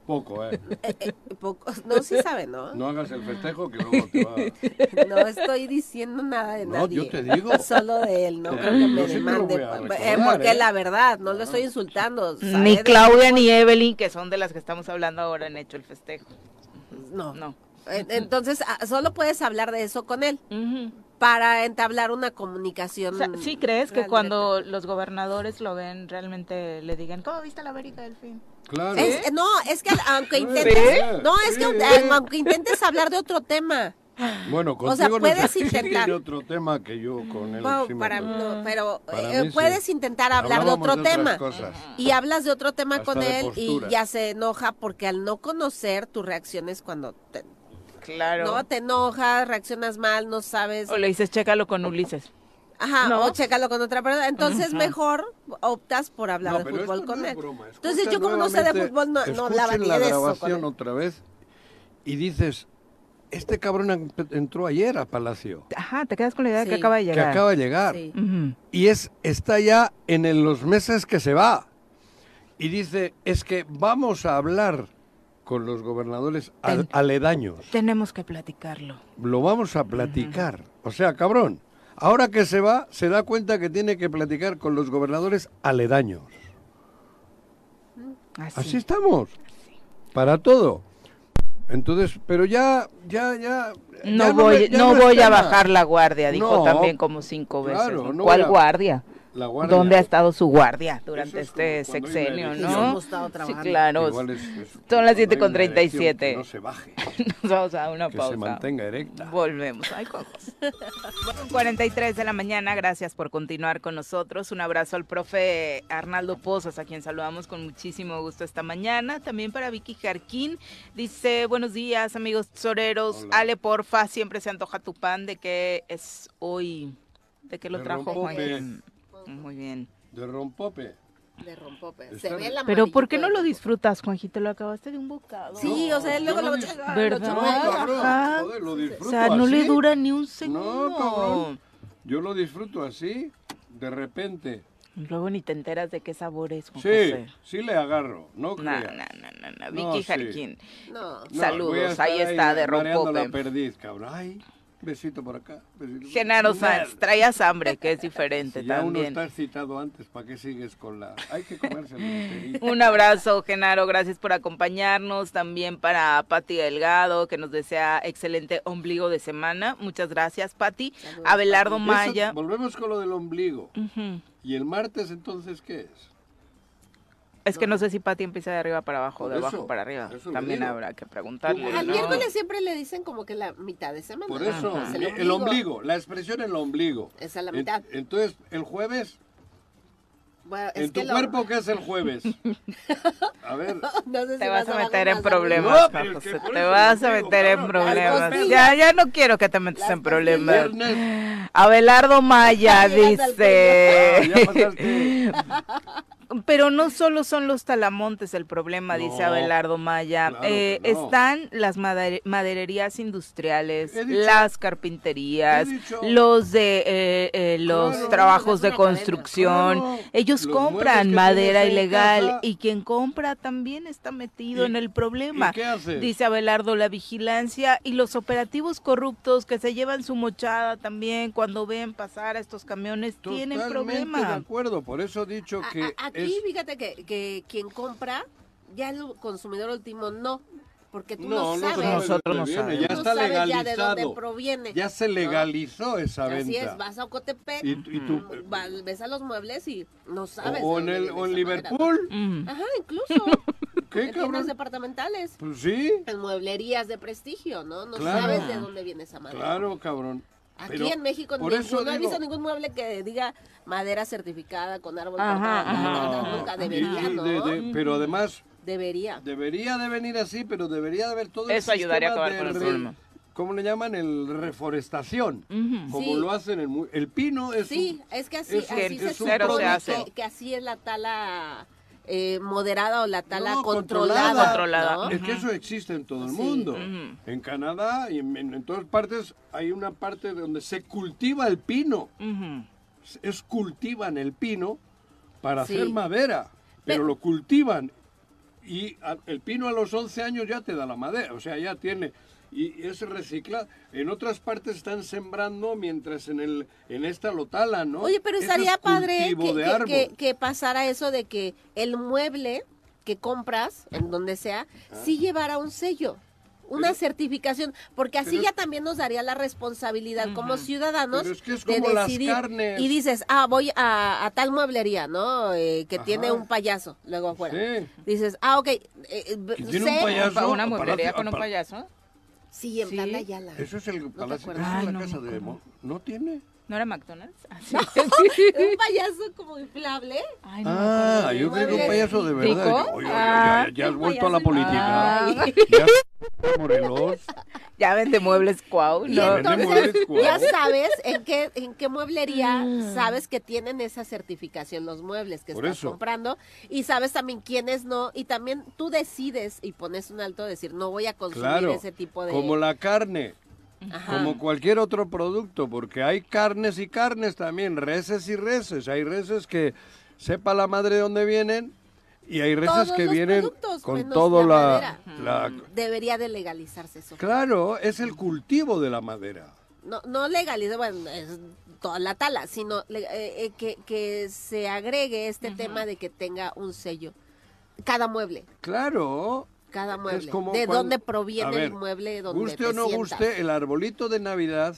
Poco, ¿eh? Eh, eh, poco- no, sí sabe, ¿no? No hagas el festejo que luego te va No estoy diciendo nada de No, nadie. yo te digo. Solo de él, no Eh, creo que me demande. Eh, porque ¿eh? es la verdad, no lo estoy insultando. Ni Claudia ni Evelyn, que son de las que estamos hablando ahora, han hecho el festejo. No. No. En- Entonces, ah, solo puedes hablar de eso con él para entablar una comunicación. O sea, ¿Sí crees que realmente. cuando los gobernadores lo ven, realmente le digan, ¿cómo viste la América del fin? Claro. Es- no, es que aunque intentes, no, es que Sí. aunque intentes hablar de otro tema, Bueno, O sea, contigo no puedes si intentar. tiene otro tema que yo con él. no, para no, pero Para eh, sí. puedes intentar hablar de otro de tema y hablas de otro tema Hasta con él y ya se enoja porque al no conocer tus reacciones cuando te, Claro. no te enojas, reaccionas mal, no sabes. O le dices, chécalo con Ulises. Ajá, ¿No? o chécalo con otra persona. Entonces mejor optas por hablar No, de fútbol con no él. broma. Entonces yo como no sé de fútbol no, no hablaba ni la de eso. grabación otra vez y dices, este cabrón en- entró ayer a Palacio. Ajá, te quedas con la idea de que acaba de Que llegar. acaba de llegar. Sí. Y es, está ya en el- los meses que se va. Y dice, es que vamos a hablar con los gobernadores al- Ten- aledaños. Tenemos que platicarlo. Lo vamos a platicar. O sea, cabrón, ahora que se va, se da cuenta que tiene que platicar con los gobernadores aledaños. Así. Así estamos. Para todo. Entonces, pero ya, ya, ya. No ya voy, me- ya no voy a bajar la guardia, dijo No, también como cinco veces. claro, no ¿Cuál guardia? La guardia. ¿Dónde ha estado su guardia durante es este sexenio, no? Hemos estado Sí, claro. Igual es- es- Son las cuando hay una 7.37. elección, que No se baje, Nos vamos a una que pausa. se mantenga erecta. Volvemos. Ay, cojos. 43 de la mañana, gracias por continuar con nosotros. Un abrazo al profe Arnaldo Pozas, a quien saludamos con muchísimo gusto esta mañana. También para Vicky Jarquín, dice, buenos días amigos tesoreros. Hola. Ale, porfa, siempre se antoja tu pan. ¿De qué es hoy? ¿De qué lo trajo rompope. Muy bien. De rompope. De rompope. Se ve la Pero ¿por qué no lo disfrutas, Juanjito? Lo acabaste de un bocado. Sí, o sea, él luego lo ¿Verdad? No, cabrón, Ajá. joder, lo O sea, no le dura ni un segundo. No, cabrón. Yo lo disfruto así, de repente. Luego ni te enteras de qué sabor es, Juan Sí, José. sí le agarro, no No, creas. no, no, no, no. No, Vicky sí. Jarquín. No. No, Saludos, ahí está, de mareando la rompope. perdiz, cabrón. Ay, besito por acá. besito Genaro. Sanz, traías hambre, que es diferente Si ya uno también. está excitado antes, ¿para qué sigues con la...? Hay que comerse. Un abrazo, Genaro, gracias por acompañarnos. También para Pati Delgado, que nos desea excelente ombligo de semana. Muchas gracias, Pati. Saludos, Abelardo Eso- Maya. volvemos con lo del ombligo. ¿Y el martes entonces qué es? Es que no sé si Pati empieza de arriba para abajo, Por de abajo para arriba. También habrá que preguntarle. Al ¿no? miércoles siempre le dicen como que la mitad de semana. Por eso, el ombligo, la expresión el ombligo. Esa es la En- mitad. entonces, el jueves, Bueno, es ¿en tu lo- cuerpo qué es el jueves? A ver. No sé si Te vas a meter en problemas, No, Te vas a digo, meter en problemas. Ya, ya no quiero que te metas Las en problemas. Abelardo Maya dice. Pero no solo son los talamontes el problema, dice Abelardo Maya. claro Eh, no. Están las madere- madererías industriales, dicho- las carpinterías, los de eh, eh, los Claro. trabajos de construcción. Claro. Ellos Los compran madera ilegal casa. y quien compra también está metido ¿Y- en el problema. ¿Y qué haces? Dice Abelardo, la vigilancia y los operativos corruptos que se llevan su mochada también cuando ven pasar a estos camiones tienen Totalmente de acuerdo, por eso he dicho A- que a- aquí, es... fíjate que, que quien compra, ya el consumidor último no. Porque tú No, no, no sabes. Nosotros dónde no viene, sabemos. Ya Tú no está sabes ya de legalizado. dónde proviene. Ya se ¿no? legalizó esa Así venta. es, vas a Ocotepec, Y, y tú, va- ves a los muebles y no sabes. o, de en dónde el, viene o en esa Liverpool. Mm. ¿no? Ajá, incluso. ¿Qué, en tiendas cabrón? departamentales. Pues sí, En mueblerías de prestigio, ¿no? No Claro. sabes de dónde viene esa madera. claro, cabrón. Aquí Pero en México por eso ninguno, no he digo- visto ningún mueble que diga madera certificada con árbol Ajá, cortado. No, nunca debería, y ¿no? de- de- pero además Debería. debería de venir así, pero debería de haber todo el Eso ayudaría a acabar de con el problema. ¿Cómo le llaman? El reforestación. Como Sí. lo hacen el, mu- el pino es Sí, un- es que así, es- así es se un supone cero se hace. que, que así es la tala eh, moderada o la tala No, controlada. controlada. ¿no? Es que eso existe en todo el Sí. mundo. En Canadá y en, en- en todas partes hay una parte donde se cultiva el pino. Es cultivan el pino para Sí. hacer madera, pero Pero- lo cultivan y a- el pino a los 11 años ya te da la madera, o sea, ya tiene y es reciclado. En otras partes están sembrando mientras en el en esta lo talan, ¿no? Oye, pero Eso estaría es padre que, de que- que- que pasara eso de que el mueble que compras, en donde sea, Ah. sí llevara un sello. una certificación, porque así Pero ya también nos daría la responsabilidad como ciudadanos Pero es que es de como las decidir. carnes. Y dices, ah, voy a, a tal mueblería, ¿no? Eh, que Ajá. tiene un payaso luego afuera. Sí. Dices, ah, ok. eh, eh, tiene un payaso. Una mueblería con un pa- payaso. Sí, en Sí. Plan de Ayala. Eso es el palacio, acuerdas? esa es Ay, la no casa de. Mo- ¿No tiene? ¿No era McDonald's? Ah, sí. un payaso como inflable. Ay, no Ah, yo creo que un payaso de verdad. ¿Rico? Oye, oye, Ah, ya, ya has vuelto a la política. Morelos. Ya vende muebles Cuau, ¿no? entonces ya sabes en qué, en qué mueblería Mm. sabes que tienen esa certificación los muebles que Por estás eso. comprando y sabes también quiénes no y también tú decides y pones un alto de decir no voy a consumir Claro, ese tipo de como la carne, Ajá. como cualquier otro producto, porque hay carnes y carnes también, reses y reses. Hay reses que sepa la madre de dónde vienen y hay reses Todos que vienen con todo la la, la- debería de legalizarse eso. Claro, es el cultivo de la madera. No, no legalizar, bueno, es toda la tala, sino le- eh, eh, que, que se agregue este tema de que tenga un sello. Cada mueble, Claro. cada mueble. Es como de cuando- dónde proviene ver, el mueble donde Guste te o no sientas. guste, el arbolito de Navidad,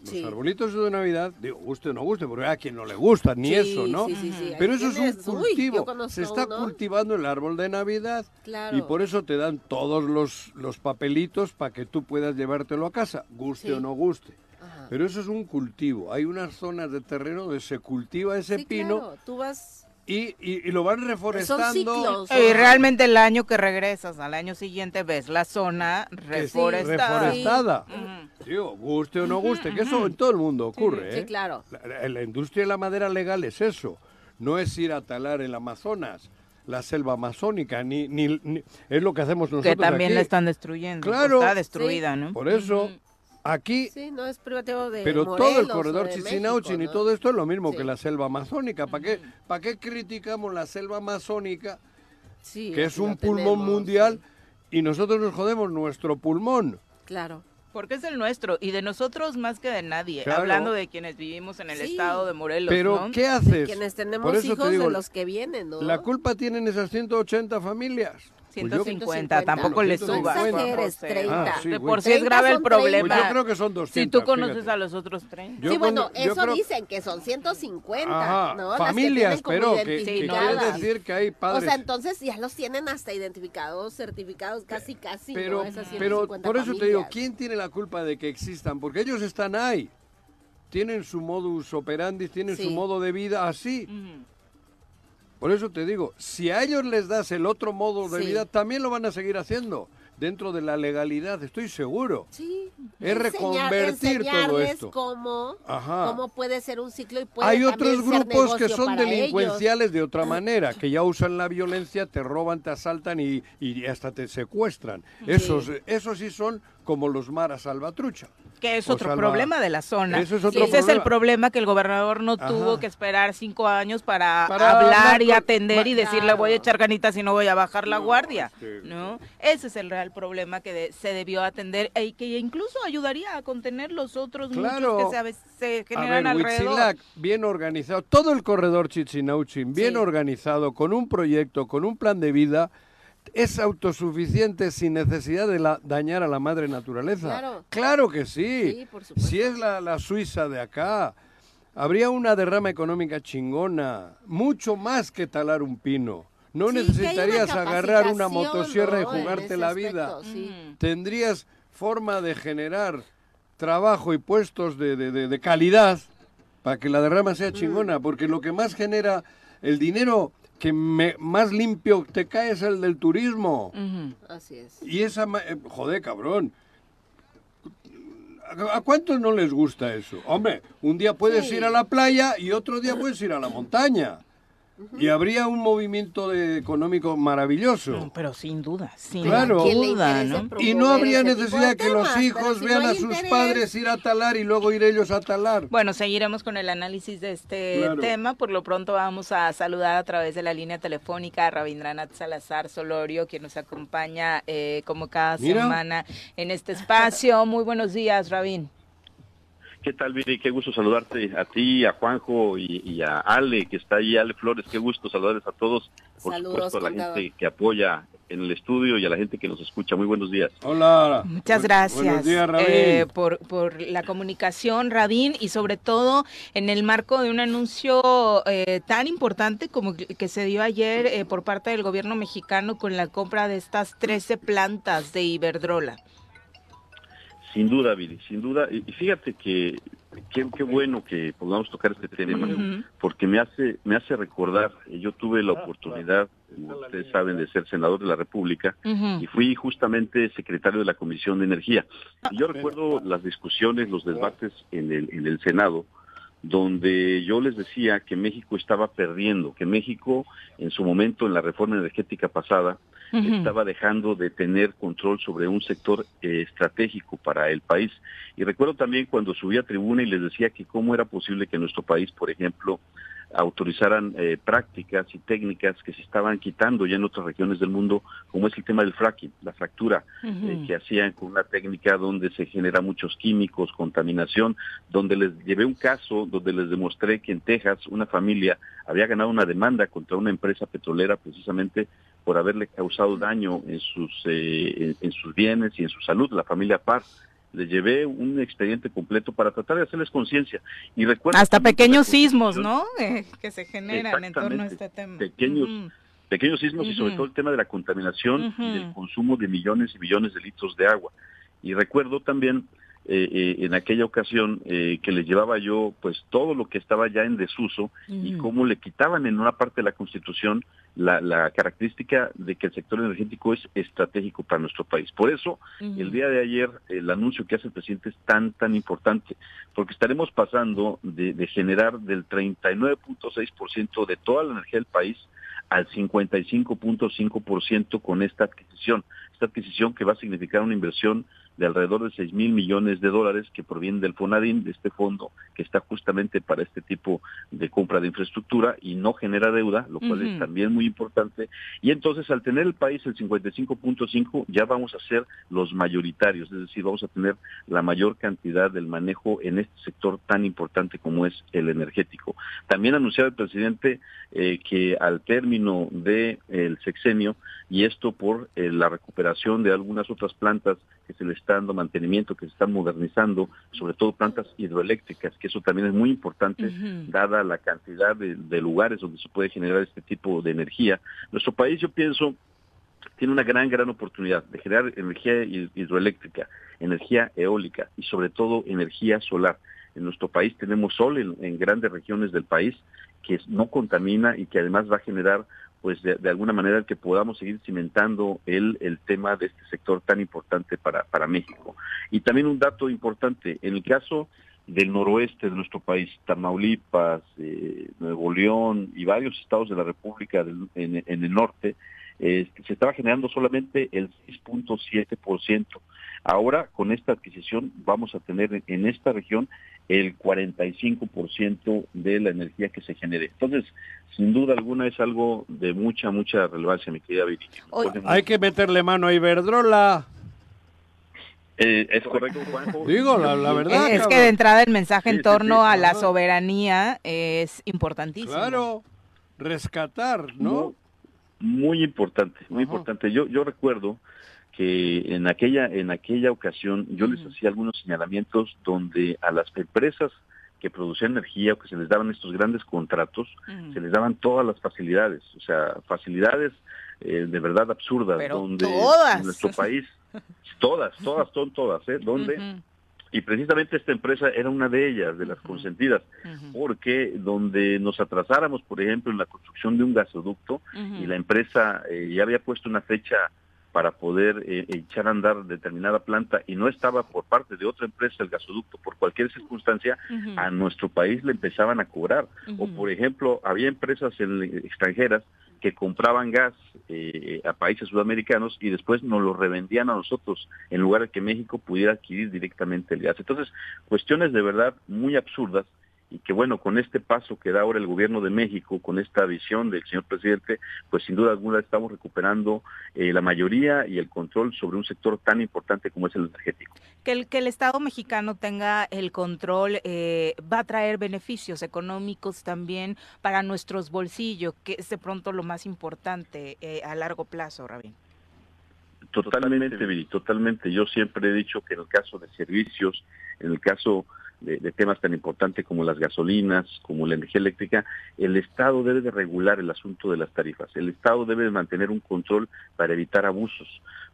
los Sí. arbolitos de Navidad, digo, guste o no guste, porque a quien no le gusta, ni Sí, eso, ¿no? sí, sí, sí. Pero eso es un cultivo. Se está uno. cultivando el árbol de Navidad. Claro. Y por eso te dan todos los, los papelitos para que tú puedas llevártelo a casa, guste o no guste. Ajá. Pero eso es un cultivo. Hay unas zonas de terreno donde se cultiva ese Sí, pino claro, tú vas... y, y- y lo van reforestando. ciclos. Y realmente el año que regresas, al año siguiente ves la zona que es reforestada. reforestada. Ujú. Digo, guste o no guste, que eso en todo el mundo ocurre. Sí, ¿eh? claro. La, la- industria de la madera legal es eso. No es ir a talar el Amazonas, la selva amazónica, ni, ni, ni- es lo que hacemos nosotros Que también aquí. la están destruyendo. Claro. Está destruida, ¿no? Por eso, aquí, Sí, no es privativo de pero todo el corredor Chichinauchin México, y ¿no? todo esto es lo mismo Sí. que la selva amazónica. ¿Para qué, ¿Para qué criticamos la selva amazónica, Sí, que es un pulmón tenemos, mundial, y nosotros nos jodemos nuestro pulmón? Claro. Porque es el nuestro y de nosotros más que de nadie. Claro. Hablando de quienes vivimos en el Sí. estado de Morelos. Pero, ¿no? ¿qué haces? Quienes Por tenemos eso te hijos digo, de los que vienen, ¿no? La culpa tienen esas 180 familias. Pues yo- 150, tampoco le Bueno. 150. Exageres, José. 30. Ah, sí, de por sí es 30 grave el son 30. problema. Pues yo creo que son 200. Si tú conoces fíjate. a los otros 30. Yo sí, bueno, cuando- yo eso creo- dicen que son 150, Ajá, ¿no? Las familias, que pero que, que identificadas. quiere decir que hay O padres. sea, entonces ya los tienen hasta identificados, certificados, casi, casi, pero, ¿no? Esas pero 150 por eso te digo, familias. ¿quién tiene la culpa de que existan? Porque ellos están ahí. Tienen su modus operandi, tienen su Sí. modo de vida así. Ujú. Por eso te digo, si a ellos les das el otro modo de Sí. vida, también lo van a seguir haciendo. Dentro de la legalidad, estoy seguro. Sí. Es reconvertir todo esto. Cómo, Ajá. cómo puede ser un ciclo y puede Hay otros grupos que son ellos. delincuenciales de otra manera, que ya usan la violencia, te roban, te asaltan y, y hasta te secuestran. Esos, esos sí son como los maras salvatrucha. Que es otro salva- problema de la zona. Eso es ese es el problema. que el gobernador no Ajá. tuvo que esperar cinco años para, Para hablar y atender y decirle voy a echar ganitas y no voy a bajar la No, guardia. este- ¿no? Ese es el real problema que de- se debió atender y que incluso ayudaría a contener los otros Claro. muchos que se, a se A generan ver, alrededor. Huitzilac, bien organizado, todo el corredor Chichinauchin, bien Sí. organizado, con un proyecto, con un plan de vida, es autosuficiente sin necesidad de la- dañar a la madre naturaleza. Claro. que sí. Sí, por supuesto. si es la, la Suiza de acá, habría una derrama económica chingona, mucho más que talar un pino. No Sí, una necesitarías agarrar una motosierra y jugarte la vida. aspecto, sí. Mm. Tendrías forma de generar trabajo y puestos de, de- de- de calidad para que la derrama sea chingona, porque lo que más genera el dinero que me- más limpio te cae es el del turismo. Así es. Y esa... ma- eh, Joder, cabrón. ¿A, a cuántos no les gusta eso? Hombre, un día puedes Sí. ir a la playa y otro día puedes ir a la montaña. Y habría un movimiento de- económico maravilloso. No, pero sin duda, sin Claro. ¿Quién le duda, ¿no? Y no habría necesidad de que los temas, hijos si vean no a sus interés- padres ir a talar y luego ir ellos a talar. Bueno, seguiremos con el análisis de este Claro. tema. Por lo pronto vamos a saludar a través de la línea telefónica a Rabindranath Salazar Solorio, quien nos acompaña eh, como cada Mira. semana en este espacio. Muy buenos días, Rabin. ¿Qué tal, Viri? Qué gusto saludarte a ti, a Juanjo y, a Ale, que está ahí, Ale Flores. Qué gusto saludarles a todos. Por supuesto, a la gente que apoya en el estudio y a la gente que nos escucha. Muy buenos días. Hola. Muchas gracias eh, por, por la comunicación, Radín, y sobre todo en el marco de un anuncio eh, tan importante como que se dio ayer eh, por parte del gobierno mexicano con la compra de estas 13 plantas de Iberdrola. Sin duda, Viri, sin duda. Y fíjate que qué, bueno que podamos tocar este tema, porque me hace me hace recordar, yo tuve la oportunidad, ustedes saben, de ser senador de la República y fui justamente secretario de la Comisión de Energía. Y yo recuerdo las discusiones, los debates en el, en el Senado, donde yo les decía que México estaba perdiendo, que México en su momento en la reforma energética pasada estaba dejando de tener control sobre un sector eh, estratégico para el país. Y recuerdo también cuando subí a tribuna y les decía que cómo era posible que nuestro país, por ejemplo, autorizaran eh, prácticas y técnicas que se estaban quitando ya en otras regiones del mundo, como es el tema del fracking, la fractura eh, que hacían con una técnica donde se genera muchos químicos, contaminación, donde les llevé un caso donde les demostré que en Texas una familia había ganado una demanda contra una empresa petrolera precisamente por haberle causado daño en sus eh, en, sus bienes y en su salud, la familia Parr les llevé un expediente completo para tratar de hacerles conciencia. y recuerda Hasta pequeños sismos, ¿no? Eh, que se generan en torno a este tema. Pequeños, pequeños sismos y sobre todo el tema de la contaminación y del consumo de millones y millones de litros de agua. Y recuerdo también eh, eh, en aquella ocasión que les llevaba yo pues todo lo que estaba ya en desuso y cómo le quitaban en una parte de la constitución la, característica de que el sector energético es estratégico para nuestro país. Por eso, el día de ayer, el anuncio que hace el presidente es tan, tan importante, porque estaremos pasando de, de generar del 39.6% de toda la energía del país al 55.5% con esta adquisición. Esta adquisición que va a significar una inversión de alrededor de 6 mil millones de dólares que provienen del FONADIN, de este fondo que está justamente para este tipo de compra de infraestructura y no genera deuda, lo cual es también muy importante. Y entonces al tener el país el 55.5 ya vamos a ser los mayoritarios, es decir, vamos a tener la mayor cantidad del manejo en este sector tan importante como es el energético. También anunciaba el presidente eh, que al término del el sexenio y esto por eh, la recuperación de algunas otras plantas que se le está dando mantenimiento, que se están modernizando, sobre todo plantas hidroeléctricas, que eso también es muy importante, dada la cantidad de, lugares donde se puede generar este tipo de energía. Nuestro país, yo pienso, tiene una gran, gran oportunidad de generar energía hidroeléctrica, energía eólica y sobre todo energía solar. En nuestro país tenemos sol en grandes regiones del país que no contamina y que además va a generar pues de, alguna manera que podamos seguir cimentando el, el tema de este sector tan importante para, para México. Y también un dato importante, en el caso del noroeste de nuestro país, Tamaulipas, eh, Nuevo León y varios estados de la República en, el norte, este, se estaba generando solamente el 6.7%. Ahora, con esta adquisición, vamos a tener en esta región el 45% de la energía que se genere. Entonces, sin duda alguna es algo de mucha, mucha relevancia, mi querida Viri. Hay que meterle mano a Iberdrola. Eh, es correcto, Juanjo. Digo, la, verdad. Es que de entrada el mensaje en torno a la soberanía es importantísimo. Claro, rescatar, ¿no? Muy, importante, muy importante. Yo, yo recuerdo que en aquella, en aquella ocasión yo les hacía algunos señalamientos donde a las empresas que producían energía o que se les daban estos grandes contratos, se les daban todas las facilidades, o sea, facilidades eh, de verdad absurdas, donde en nuestro país, todas, todas, son todas, ¿eh? Donde, y precisamente esta empresa era una de ellas, de las consentidas, porque donde nos atrasáramos, por ejemplo, en la construcción de un gasoducto y la empresa eh, ya había puesto una fecha para poder eh, echar a andar determinada planta y no estaba por parte de otra empresa el gasoducto por cualquier circunstancia, a nuestro país le empezaban a cobrar. O por ejemplo, había empresas extranjeras que compraban gas eh, a países sudamericanos y después nos lo revendían a nosotros en lugar de que México pudiera adquirir directamente el gas. Entonces, cuestiones de verdad muy absurdas y que bueno, con este paso que da ahora el gobierno de México, con esta visión del señor presidente, pues sin duda alguna estamos recuperando eh, la mayoría y el control sobre un sector tan importante como es el energético. Que el, que el Estado mexicano tenga el control eh, va a traer beneficios económicos también para nuestros bolsillos, que es de pronto lo más importante eh, a largo plazo, Rabín. Totalmente, Viri, totalmente. Yo siempre he dicho que en el caso de servicios, en el caso de, temas tan importantes como las gasolinas, como la energía eléctrica, el Estado debe de regular el asunto de las tarifas. El Estado debe de mantener un control para evitar abusos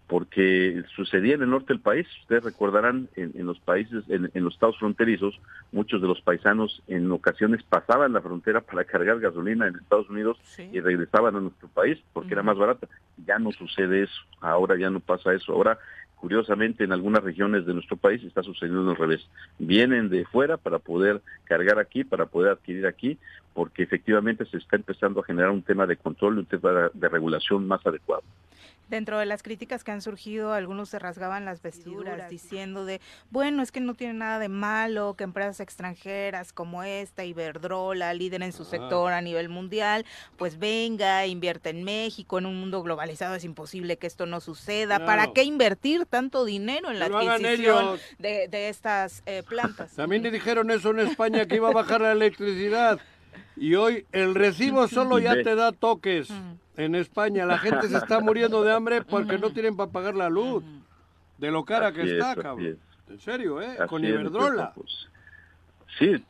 porque sucedía en el norte del país. Ustedes recordarán en, los países, en, los estados fronterizos, muchos de los paisanos en ocasiones pasaban la frontera para cargar gasolina en Estados Unidos y regresaban a nuestro país porque era más barata. Ya no sucede eso, ahora ya no pasa eso. Ahora, curiosamente, en algunas regiones de nuestro país está sucediendo al revés. Vienen de fuera para poder cargar aquí, para poder adquirir aquí, porque efectivamente se está empezando a generar un tema de control y un tema de regulación más adecuado. Dentro de las críticas que han surgido, algunos se rasgaban las vestiduras diciendo de, bueno, es que no tiene nada de malo que empresas extranjeras como esta, Iberdrola, líder en su ah. sector a nivel mundial, pues venga, invierte en México, en un mundo globalizado es imposible que esto no suceda. ¿Para qué invertir tanto dinero en la adquisición de, de, estas eh, plantas? También le dijeron eso en España que iba a bajar la electricidad. Y hoy el recibo solo ya te da toques. En España la gente se está muriendo de hambre porque no tienen para pagar la luz. De lo cara que está, cabrón. En serio, ¿eh? Con Iberdrola. Pues, sí,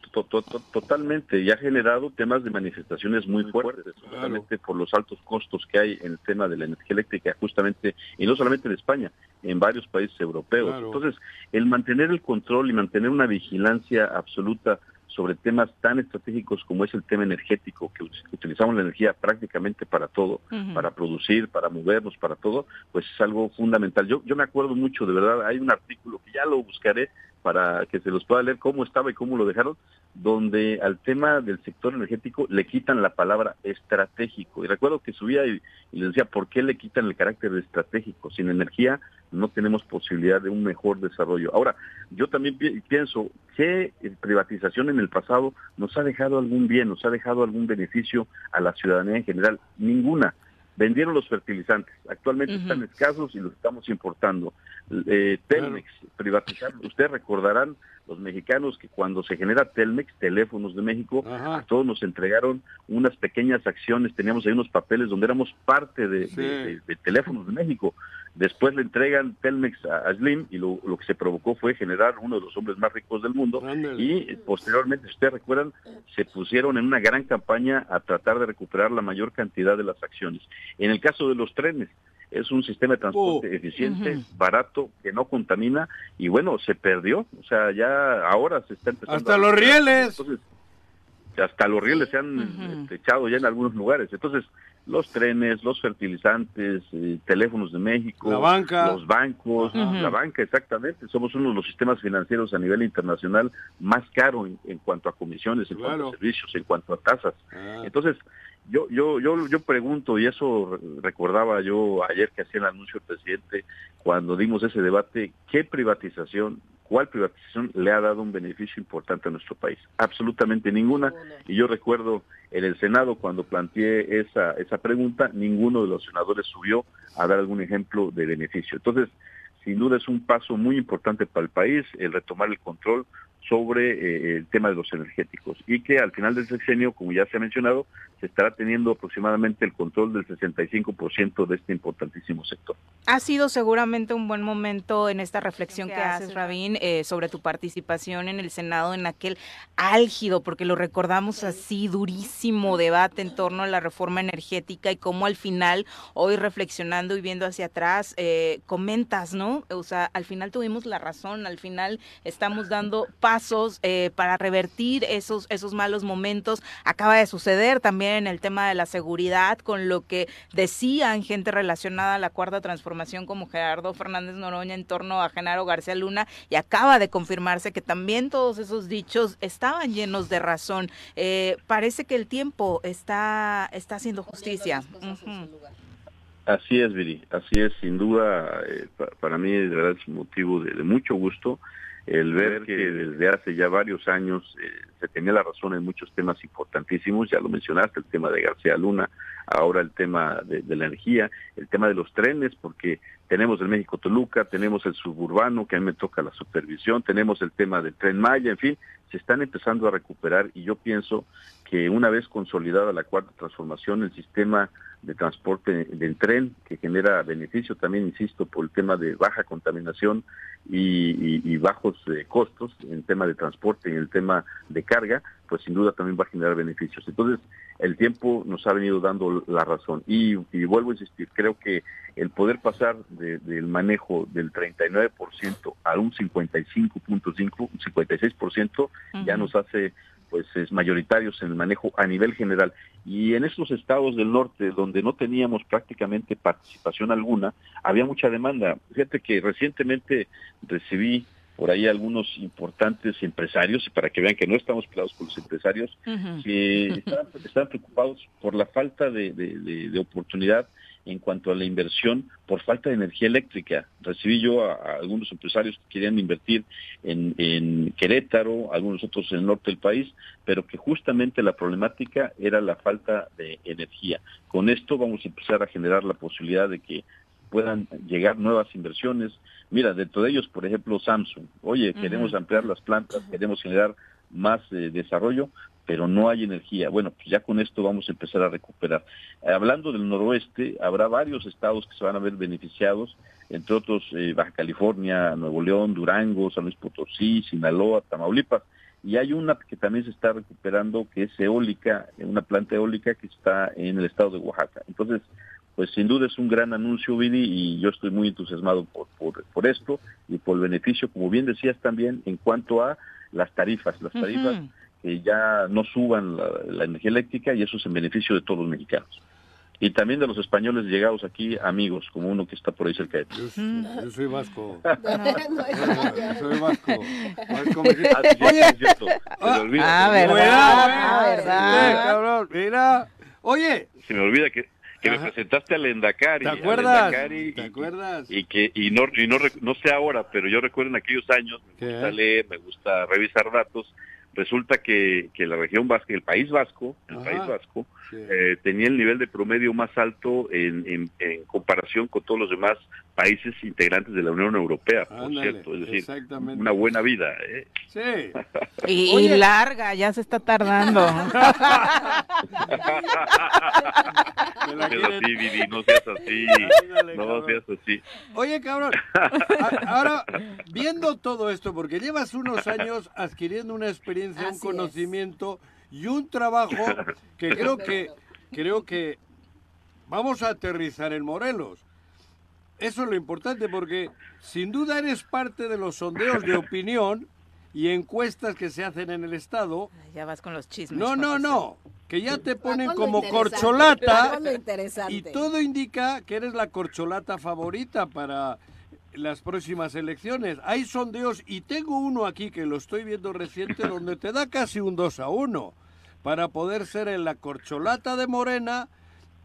totalmente. Y ha generado temas de manifestaciones muy fuertes, justamente por los altos costos que hay en el tema de la energía eléctrica, justamente, y no solamente en España, en varios países europeos. Entonces, el mantener el control y mantener una vigilancia absoluta sobre temas tan estratégicos como es el tema energético, que utilizamos la energía prácticamente para todo, para producir, para movernos, para todo, pues es algo fundamental. Yo, yo me acuerdo mucho, de verdad, hay un artículo que ya lo buscaré para que se los pueda leer cómo estaba y cómo lo dejaron, donde al tema del sector energético le quitan la palabra estratégico. Y recuerdo que subía y, y le decía, ¿por qué le quitan el carácter estratégico? Sin energía no tenemos posibilidad de un mejor desarrollo. Ahora, yo también pienso que privatización en el pasado nos ha dejado algún bien, nos ha dejado algún beneficio a la ciudadanía en general. Ninguna. Vendieron los fertilizantes, actualmente están escasos y los estamos importando. Eh, Telmex, privatizar, ustedes recordarán los mexicanos que cuando se genera Telmex, Teléfonos de México, a todos nos entregaron unas pequeñas acciones, teníamos ahí unos papeles donde éramos parte de, Teléfonos de México. Después le entregan Telmex a, Slim y lo, que se provocó fue generar uno de los hombres más ricos del mundo y posteriormente, si ustedes recuerdan, se pusieron en una gran campaña a tratar de recuperar la mayor cantidad de las acciones. En el caso de los trenes, es un sistema de transporte oh. eficiente, barato, que no contamina y bueno, se perdió, o sea, ya ahora se está empezando hasta los rieles. Hasta los rieles se han este, echado ya en algunos lugares. Entonces, los trenes, los fertilizantes, eh, teléfonos de México, los bancos, la banca, exactamente. Somos uno de los sistemas financieros a nivel internacional más caro en, cuanto a comisiones, en cuanto a servicios, en cuanto a tasas. Ah. Entonces, yo, yo, yo, yo pregunto, y eso recordaba yo ayer que hacía el anuncio el presidente cuando dimos ese debate, ¿qué privatización, cuál privatización le ha dado un beneficio importante a nuestro país? Absolutamente ninguna. Y yo recuerdo en el Senado cuando planteé esa, esa pregunta, ninguno de los senadores subió a dar algún ejemplo de beneficio. Entonces, sin duda es un paso muy importante para el país el retomar el control sobre eh, el tema de los energéticos y que al final del sexenio, como ya se ha mencionado, se estará teniendo aproximadamente el control del 65% de este importantísimo sector. Ha sido seguramente un buen momento en esta reflexión que haces, Rabín, eh, sobre tu participación en el Senado en aquel álgido, porque lo recordamos así, durísimo debate en torno a la reforma energética y cómo al final, hoy reflexionando y viendo hacia atrás, eh, comentas, ¿no? O sea, al final tuvimos la razón, al final estamos dando pasos eh, para revertir esos, esos malos momentos. Acaba de suceder también en el tema de la seguridad, con lo que decían gente relacionada a la cuarta transformación como Gerardo Fernández Noroña en torno a Genaro García Luna, y acaba de confirmarse que también todos esos dichos estaban llenos de razón. Eh, parece que el tiempo está, está haciendo justicia. Así es, Viri, así es, sin duda, eh, para mí de verdad es motivo de, mucho gusto el ver que desde hace ya varios años eh, se tenía la razón en muchos temas importantísimos, ya lo mencionaste, el tema de García Luna, ahora el tema de, de la energía, el tema de los trenes, porque tenemos el México Toluca, tenemos el suburbano, que a mí me toca la supervisión, tenemos el tema del tren Maya, en fin, se están empezando a recuperar y yo pienso que una vez consolidada la cuarta transformación, el sistema de transporte del tren, que genera beneficio también, insisto, por el tema de baja contaminación y, bajos eh, costos en tema de transporte y en el tema de carga, pues sin duda también va a generar beneficios. Entonces, el tiempo nos ha venido dando la razón. Y, vuelvo a insistir, creo que el poder pasar del manejo del 39% a un 55.5, 56%, ya nos hace pues es mayoritarios en el manejo a nivel general. Y en estos estados del norte donde no teníamos prácticamente participación alguna había mucha demanda. Fíjate que recientemente recibí por ahí algunos importantes empresarios, para que vean que no estamos peleados con los empresarios, que están, preocupados por la falta de, oportunidad en cuanto a la inversión por falta de energía eléctrica. Recibí yo a, algunos empresarios que querían invertir en, en, Querétaro, algunos otros en el norte del país, pero que justamente la problemática era la falta de energía. Con esto vamos a empezar a generar la posibilidad de que puedan llegar nuevas inversiones. Mira, dentro de ellos, por ejemplo, Samsung. Oye, queremos ampliar las plantas, queremos generar más eh, desarrollo, pero no hay energía. Bueno, pues ya con esto vamos a empezar a recuperar. Eh, hablando del noroeste, habrá varios estados que se van a ver beneficiados, entre otros eh, Baja California, Nuevo León, Durango, San Luis Potosí, Sinaloa, Tamaulipas. Y hay una que también se está recuperando, que es eólica, una planta eólica que está en el estado de Oaxaca. Entonces, pues sin duda es un gran anuncio, Vidi, y yo estoy muy entusiasmado por, por, esto y por el beneficio, como bien decías también, en cuanto a las tarifas, las tarifas que ya no suban la, energía eléctrica y eso es en beneficio de todos los mexicanos. Y también de los españoles llegados aquí, amigos, como uno que está por ahí cerca de ti. Yo, soy vasco. soy vasco. Oye, ah, verdad. cabrón, mira. Oye. Se me olvida que que me presentaste al Endacari. ¿Te acuerdas? ¿Te acuerdas? Y que y no y no, no sé ahora, pero yo recuerdo en aquellos años, me gusta leer, me gusta revisar datos resulta que, que la región vasca, el país vasco, el país vasco, eh, tenía el nivel de promedio más alto en, en, comparación con todos los demás países integrantes de la Unión Europea, por cierto, es decir, una buena vida. ¿eh? Sí. y, larga, ya se está tardando. no así, no seas así, no seas así. Oye, cabrón, ahora, viendo todo esto, porque llevas unos años adquiriendo una experiencia, un conocimiento y un trabajo que creo que creo que vamos a aterrizar en Morelos. Eso es lo importante porque sin duda eres parte de los sondeos de opinión y encuestas que se hacen en el Estado. Ya vas con los chismes. No, no, no. Que ya te ponen como corcholata. Y todo indica que eres la corcholata favorita para las próximas elecciones. Hay sondeos y tengo uno aquí que lo estoy viendo reciente donde te da casi un 2 a 1 para poder ser en la corcholata de Morena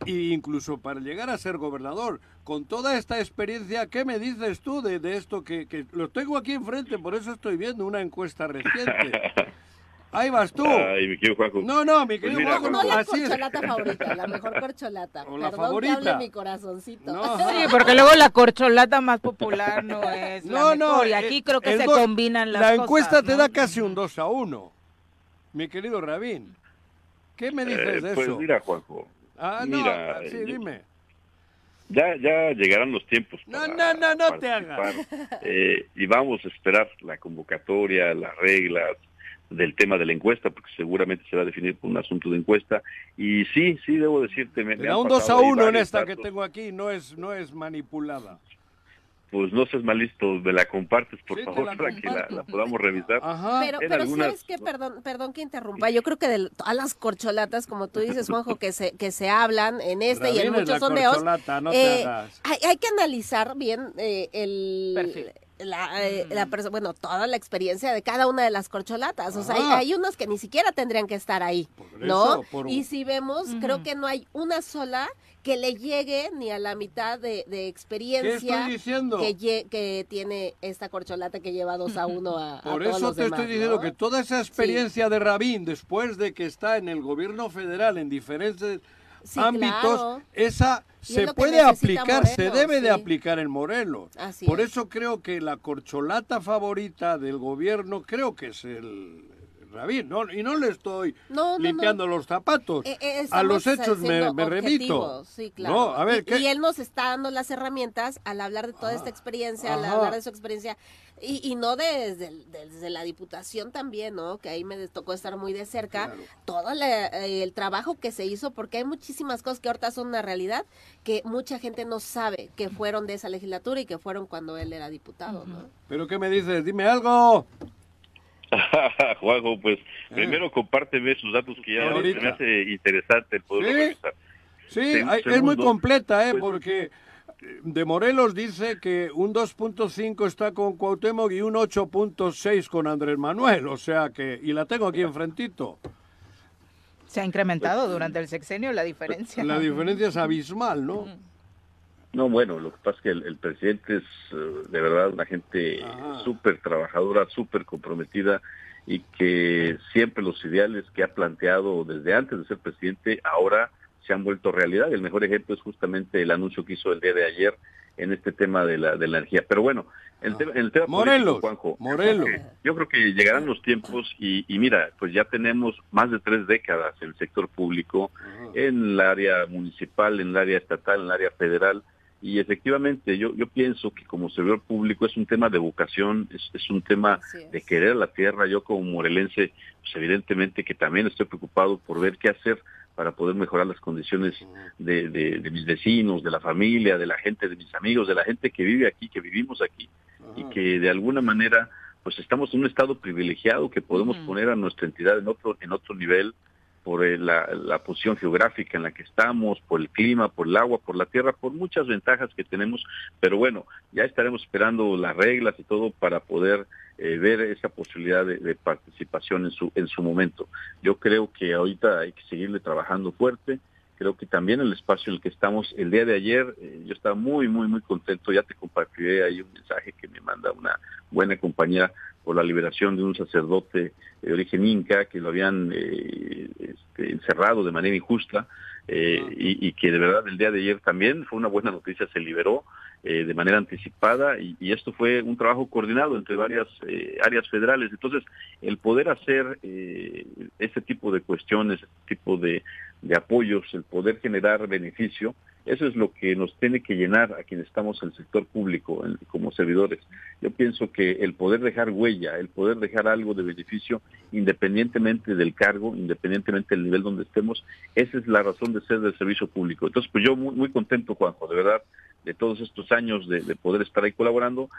e incluso para llegar a ser gobernador. Con toda esta experiencia, ¿qué me dices tú de, de esto que, que lo tengo aquí enfrente? Por eso estoy viendo una encuesta reciente. Ahí vas tú. Ay, mi querido Juanjo. No, no, mi querido pues No la corcholata favorita, la mejor corcholata. O la favorita. Que hable mi corazoncito. Sí, porque luego la corcholata más popular no es no, la No, y aquí eh, creo que se combinan las cosas. La encuesta te da casi un 2 a 1. Mi querido Rabín. ¿Qué me dices eh, de pues eso? Pues mira, Juanjo. Ah, mira, no, sí, dime. Ya, ya llegarán los tiempos. no, no, no, no te hagas. Eh, y vamos a esperar la convocatoria, las reglas, del tema de la encuesta, porque seguramente se va a definir por un asunto de encuesta. Y sí, sí, debo decirte... Me, da un 2 a 1 en esta que tengo aquí, no es, no es manipulada. Pues no seas malisto, me la compartes, por favor, para que la, podamos revisar. Pero, pero ¿sabes que Perdón, perdón que interrumpa, yo creo que de todas las corcholatas, como tú dices, Juanjo, que se, que se hablan en este y en muchos sondeos, no eh, hay, hay, que analizar bien eh, el... Perfil la, eh, la perso- bueno, toda la experiencia de cada una de las corcholatas. O sea, hay, hay unos que ni siquiera tendrían que estar ahí, Por ¿no? eso, por- Y si vemos, creo que no hay una sola que le llegue ni a la mitad de, de experiencia estoy diciendo? Que, que tiene esta corcholata que lleva dos a uno a, a Por todos eso los te demás, estoy diciendo ¿no? que toda esa experiencia de Rabín, después de que está en el gobierno federal en diferentes Sí, ámbitos, claro. esa se puede aplicar, se debe de aplicar en Morelos. Así Por es. eso creo que la corcholata favorita del gobierno creo que es el Rabín, ¿no? y no le estoy No, no, limpiando los zapatos. Eh, eh, a los hechos me, me remito. Sí, claro. No, a ver, y, y él nos está dando las herramientas al hablar de toda esta experiencia, al hablar de su experiencia, y, y no desde, la diputación también, ¿no? Que ahí me tocó estar muy de cerca. Todo la- eh, el trabajo que se hizo, porque hay muchísimas cosas que ahorita son una realidad que mucha gente no sabe que fueron de esa legislatura y que fueron cuando él era diputado, ¿no? ¿Pero qué me dices? Dime algo. Juanjo, pues primero compárteme sus datos que ya me hace interesante el poder Sí. revisar. Sí, hay- es muy completa, ¿eh? pues- porque eh, de Morelos dice que un 2.5 está con Cuauhtémoc y un 8.6 con Andrés Manuel, o sea que, y la tengo aquí enfrentito. Se ha incrementado durante el sexenio la diferencia. La diferencia es abismal, ¿no? No, bueno, lo que pasa es que el, el presidente es eh, de verdad una gente súper trabajadora, súper comprometida y que siempre los ideales que ha planteado desde antes de ser presidente ahora se han vuelto realidad. El mejor ejemplo es justamente el anuncio que hizo el día de ayer en este tema de la, de la energía. Pero bueno, el, tema- el tema Morelos, político, Juanjo, Morelos. yo creo que- Yo creo que llegarán los tiempos y, y mira, pues ya tenemos más de tres décadas en el sector público, en el área municipal, en el área estatal, en el área federal. Y efectivamente, yo, yo pienso que como servidor público es un tema de vocación, es, es un tema de querer la tierra. Yo como morelense, pues evidentemente que también estoy preocupado por ver qué hacer para poder mejorar las condiciones de, de- de mis vecinos, de la familia, de la gente, de mis amigos, de la gente que vive aquí, que vivimos aquí y que de alguna manera pues estamos en un estado privilegiado que podemos poner a nuestra entidad en otro en otro nivel por eh, la, la posición geográfica en la que estamos, por el clima, por el agua, por la tierra, por muchas ventajas que tenemos, pero bueno, ya estaremos esperando las reglas y todo para poder eh, ver esa posibilidad de, de participación en su en su momento. Yo creo que ahorita hay que seguirle trabajando fuerte. Creo que también el espacio en el que estamos el día de ayer, eh, yo estaba muy, muy, muy contento. Ya te compartiré ahí un mensaje que me manda una buena compañera por la liberación de un sacerdote de origen inca que lo habían eh, este, encerrado de manera injusta eh, y, y que de verdad el día de ayer también fue una buena noticia, se liberó eh, de manera anticipada y, y esto fue un trabajo coordinado entre varias eh, áreas federales. Entonces, el poder hacer eh, este tipo de cuestiones, este tipo de, de apoyos, el poder generar beneficio, eso es lo que nos tiene que llenar a quienes estamos en el sector público en- como servidores. Yo pienso que el poder dejar huella, el poder dejar algo de beneficio, independientemente del cargo, independientemente del nivel donde estemos, esa es la razón de ser del servicio público. Entonces, pues yo muy, muy contento, Juanjo, de verdad, de todos estos años de, de poder estar ahí colaborando.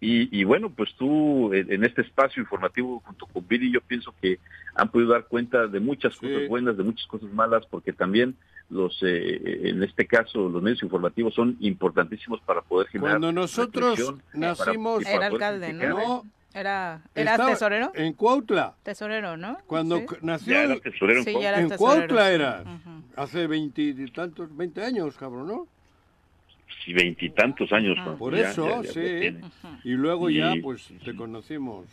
Y, y bueno, pues tú en, en este espacio informativo junto con Viri, yo pienso que han podido dar cuenta de muchas cosas buenas, de muchas cosas malas, porque también los, eh, en este caso, los medios informativos son importantísimos para poder generar. Cuando nosotros nacimos... para- Era poder alcalde. ¿no? Era, ¿Era Estaba tesorero? En Cuautla. Tesorero, ¿no? Cuando Sí. nació... Ya era tesorero en Sí, Cuautla. ya era en tesorero, Cuautla era. Hace veintitantos, veinte años, cabrón, ¿no? Sí, veintitantos años. Juanjo, Por ya- eso, ya- ya sí. Y luego ya, pues, te conocimos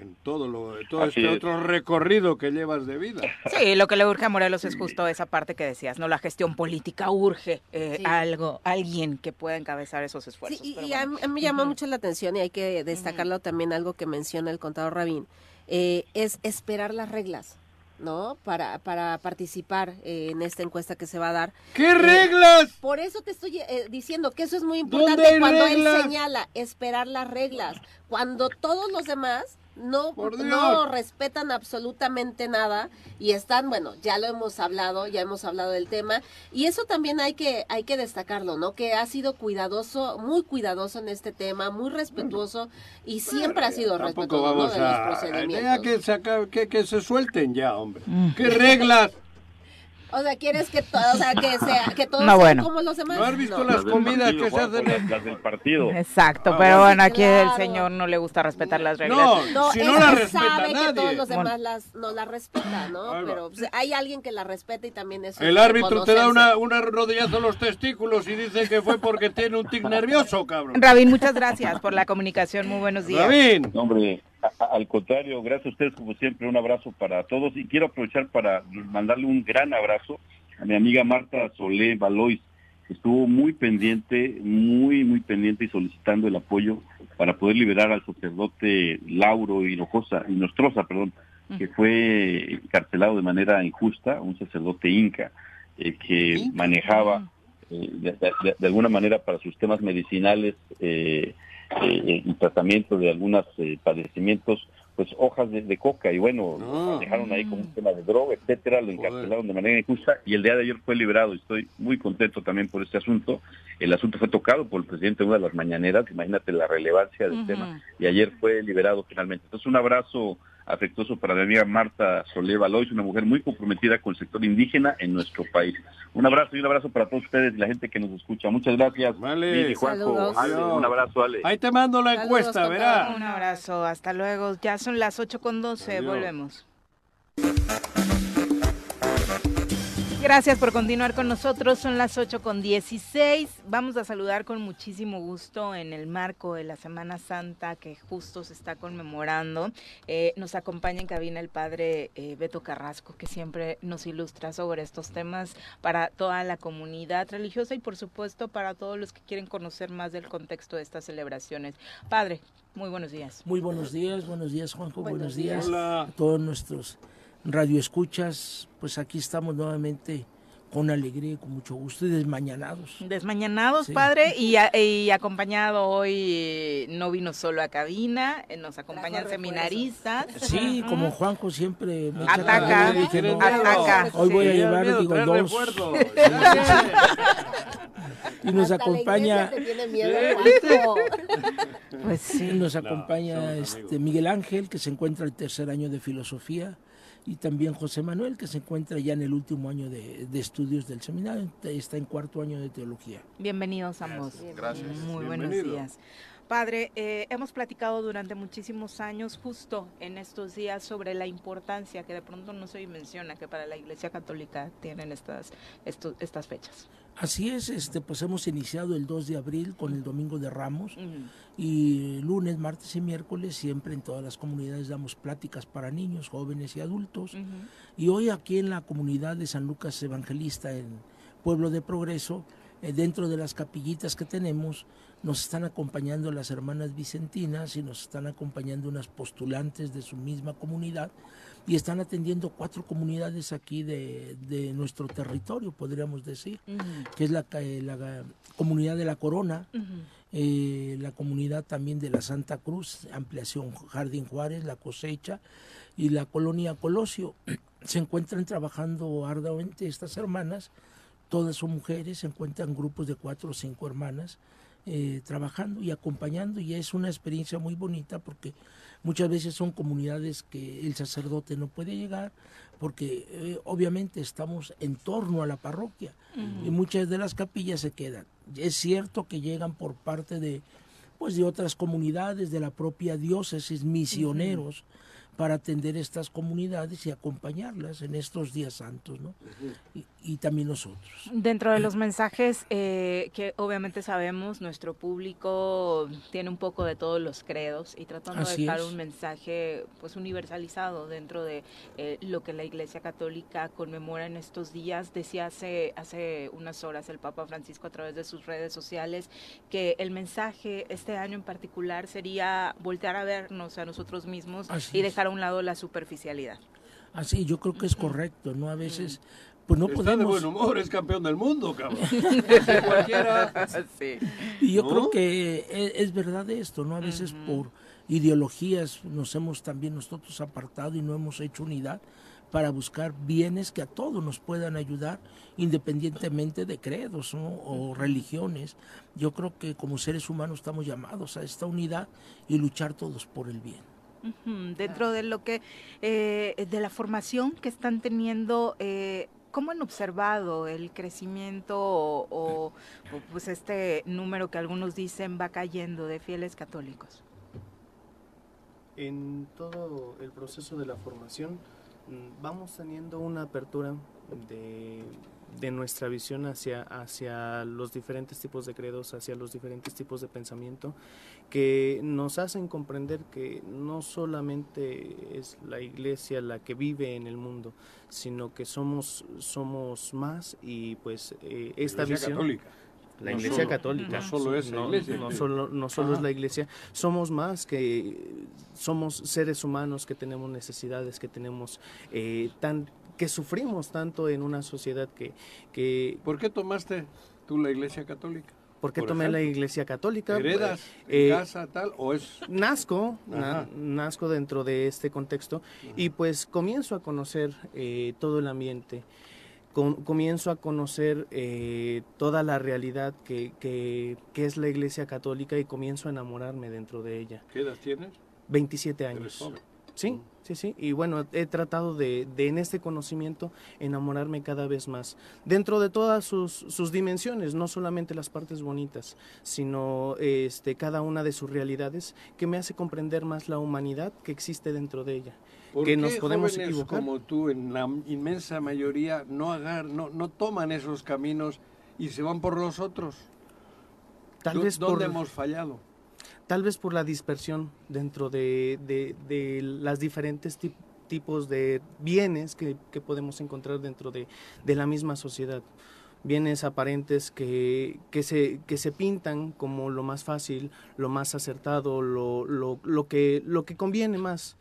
en todo lo, todo Así este es. otro recorrido que llevas de vida. Sí, lo que le urge a Morelos es justo esa parte que decías, ¿no? La gestión política urge eh, Sí. algo, alguien que pueda encabezar esos esfuerzos. Sí, y, a, mí- a mí me llama mucho la atención y hay que destacarlo también algo que menciona el contador Rabín, eh, es esperar las reglas, ¿no? Para, para participar eh, en esta encuesta que se va a dar. ¿Qué Eh, reglas? Por eso te estoy eh, diciendo que eso es muy ¿Dónde importante cuando reglas? él señala esperar las reglas. Cuando todos los demás no, no respetan absolutamente nada y están, bueno, ya lo hemos hablado, ya hemos hablado del tema y eso también hay que hay que destacarlo, ¿no? Que ha sido cuidadoso, muy cuidadoso en este tema, muy respetuoso y siempre ha sido respetuoso ¿no? vamos de los a... procedimientos. Ya que, saca- que, que se suelten ya, hombre. ¿Qué reglas? O sea, ¿quieres que, todo, o sea, que, sea, que todos No, sean bueno. como los demás? ¿No has visto No. las Las del comidas partido, que se hacen en... las, las del partido. Exacto, Ah, pero bueno. bueno, aquí el Claro. señor no le gusta respetar las reglas. No, No, si él no la respeta sabe que nadie. todos los demás Bueno. las, no la respetan, ¿no? Pero pues, hay alguien que la respeta y también eso El árbitro te da una, una rodillazo en los testículos y dice que fue porque tiene un tic nervioso, cabrón. Rabín, muchas gracias por la comunicación. Muy buenos días. Rabín. Hombre, a- a- al contrario, gracias a ustedes como siempre, un abrazo para todos. Y quiero aprovechar para mandarle un gran abrazo a mi amiga Marta Solé Valois, que estuvo muy pendiente, muy, muy pendiente y solicitando el apoyo para poder liberar al sacerdote Lauro Hinojosa, Hinostroza, perdón, que fue encarcelado de manera injusta, un sacerdote inca eh, que manejaba eh, de, de- de alguna manera para sus temas medicinales eh, eh, y tratamiento de algunos padecimientos, pues hojas de, de coca y bueno, lo dejaron ahí como un tema de droga, etcétera, lo encarcelaron de manera injusta y el día de ayer fue liberado. Estoy muy contento también por este asunto. El asunto fue tocado por el presidente en una de las mañaneras, imagínate la relevancia del tema y ayer fue liberado finalmente. Entonces un abrazo afectuoso para mi amiga Marta Solé Valois, una mujer muy comprometida con el sector indígena en nuestro país. Un abrazo y un abrazo para todos ustedes y la gente que nos escucha. Muchas gracias. Vale. Juanjo. Ale, un abrazo, Ale. Ahí te mando la Saludos, encuesta, contador. verá. Un abrazo, hasta luego. Ya son las 8 con 12, Adiós. volvemos. Gracias por continuar con nosotros, son las 8 con 16. Vamos a saludar con muchísimo gusto en el marco de la Semana Santa que justo se está conmemorando. Eh, nos acompaña en cabina el padre eh, Beto Carrasco, que siempre nos ilustra sobre estos temas para toda la comunidad religiosa y por supuesto para todos los que quieren conocer más del contexto de estas celebraciones. Padre, muy buenos días. Muy buenos días, buenos días Juanjo, buenos, Buenos días Hola. a todos nuestros radioescuchas. Pues aquí estamos nuevamente con alegría y con mucho gusto y desmañanados. Desmañanados, Sí. padre, y, a- y acompañado hoy, eh, no vino solo a cabina, eh, nos acompañan seminaristas. Sí, como Juanjo siempre me Ataca, carrilla, dije, ¿Tienes no, miedo? ataca. Hoy voy a llevar, Miedo, digo, dos. Y nos Hasta acompaña, tiene miedo. Pues sí. nos No, acompaña este amigos. Miguel Ángel, que se encuentra el tercer año de filosofía, y también José Manuel, que se encuentra ya en el último año de, de estudios del seminario, está en cuarto año de teología. Bienvenidos ambos. Gracias. Muy buenos Bienvenido. días. Padre, eh, hemos platicado durante muchísimos años, justo en estos días, sobre la importancia que de pronto no se menciona que para la Iglesia Católica tienen estas, estas fechas. Así es, este, pues hemos iniciado el 2 de abril con el Domingo de Ramos y lunes, martes y miércoles siempre en todas las comunidades damos pláticas para niños, jóvenes y adultos. Y hoy aquí en la comunidad de San Lucas Evangelista, en Pueblo de Progreso, eh, dentro de las capillitas que tenemos, nos están acompañando las hermanas vicentinas y nos están acompañando unas postulantes de su misma comunidad y están atendiendo cuatro comunidades aquí de, de nuestro territorio, podríamos decir, que es la, comunidad de la Corona, eh, la comunidad también de la Santa Cruz, ampliación Jardín Juárez, la cosecha y la colonia Colosio. Se encuentran trabajando arduamente estas hermanas, todas son mujeres, se encuentran grupos de cuatro o cinco hermanas eh, trabajando y acompañando y es una experiencia muy bonita porque muchas veces son comunidades que el sacerdote no puede llegar porque eh, obviamente estamos en torno a la parroquia y muchas de las capillas se quedan. Es cierto que llegan por parte de pues de otras comunidades de la propia diócesis misioneros para atender estas comunidades y acompañarlas en estos días santos, ¿no? y, y también nosotros. Dentro de los mensajes eh, que obviamente sabemos, nuestro público tiene un poco de todos los credos y tratando Así de dejar es. un mensaje pues universalizado dentro de eh, lo que la Iglesia Católica conmemora en estos días. Decía hace, hace unas horas el Papa Francisco a través de sus redes sociales que el mensaje este año en particular sería voltear a vernos a nosotros mismos Así y dejar a un lado la superficialidad. Así, yo creo que es correcto, ¿no? A veces, pues no Está de podemos... buen humor, es campeón del mundo, cabrón. Sí. Y yo ¿No? creo que e- es, verdad esto, ¿no? A veces por ideologías nos hemos también nosotros apartado y no hemos hecho unidad para buscar bienes que a todos nos puedan ayudar independientemente de credos ¿no? o religiones. Yo creo que como seres humanos estamos llamados a esta unidad y luchar todos por el bien. Dentro de lo que, eh, de la formación que están teniendo, eh, ¿cómo han observado el crecimiento o, o, pues este número que algunos dicen va cayendo de fieles católicos? En todo el proceso de la formación mm, vamos teniendo una apertura de, de nuestra visión hacia, hacia los diferentes tipos de credos, hacia los diferentes tipos de pensamiento, que nos hacen comprender que no solamente es la iglesia la que vive en el mundo, sino que somos, somos más y pues eh, esta Iglesia visión... católica. La No iglesia solo- católica. no solo esa no, iglesia, No sí. solo, no solo es la iglesia. Somos más que... Somos seres humanos que tenemos necesidades, que tenemos... eh, tan que sufrimos tanto en una sociedad que... que ¿Por qué tomaste tú la iglesia católica? ¿Por qué Por tomé la iglesia católica? ¿Heredas Eh, en casa tal o es...? Nazco, na- nazco dentro de este contexto y pues comienzo a conocer eh, todo el ambiente, com- comienzo a conocer eh, toda la realidad que, que, que es la iglesia católica y comienzo a enamorarme dentro de ella. ¿Qué edad tienes? 27 Eres años. joven. Sí, sí, sí. Y bueno, he tratado de, de en este conocimiento enamorarme cada vez más. Dentro de todas sus, sus dimensiones, no solamente las partes bonitas, sino este, cada una de sus realidades, que me hace comprender más la humanidad que existe dentro de ella. ¿Por que qué nos podemos jóvenes equivocar. como tú, en la inmensa mayoría, no, agar, no, no toman esos caminos y se van por los otros? Tal ¿Dó- vez ¿Dónde por- hemos fallado? Tal vez por la dispersión dentro de, de, las diferentes tip- tipos de bienes que, que podemos encontrar dentro de, de la misma sociedad. Bienes aparentes que, que, se, que se pintan como lo más fácil, lo más acertado, lo, lo, lo, que, lo que conviene más.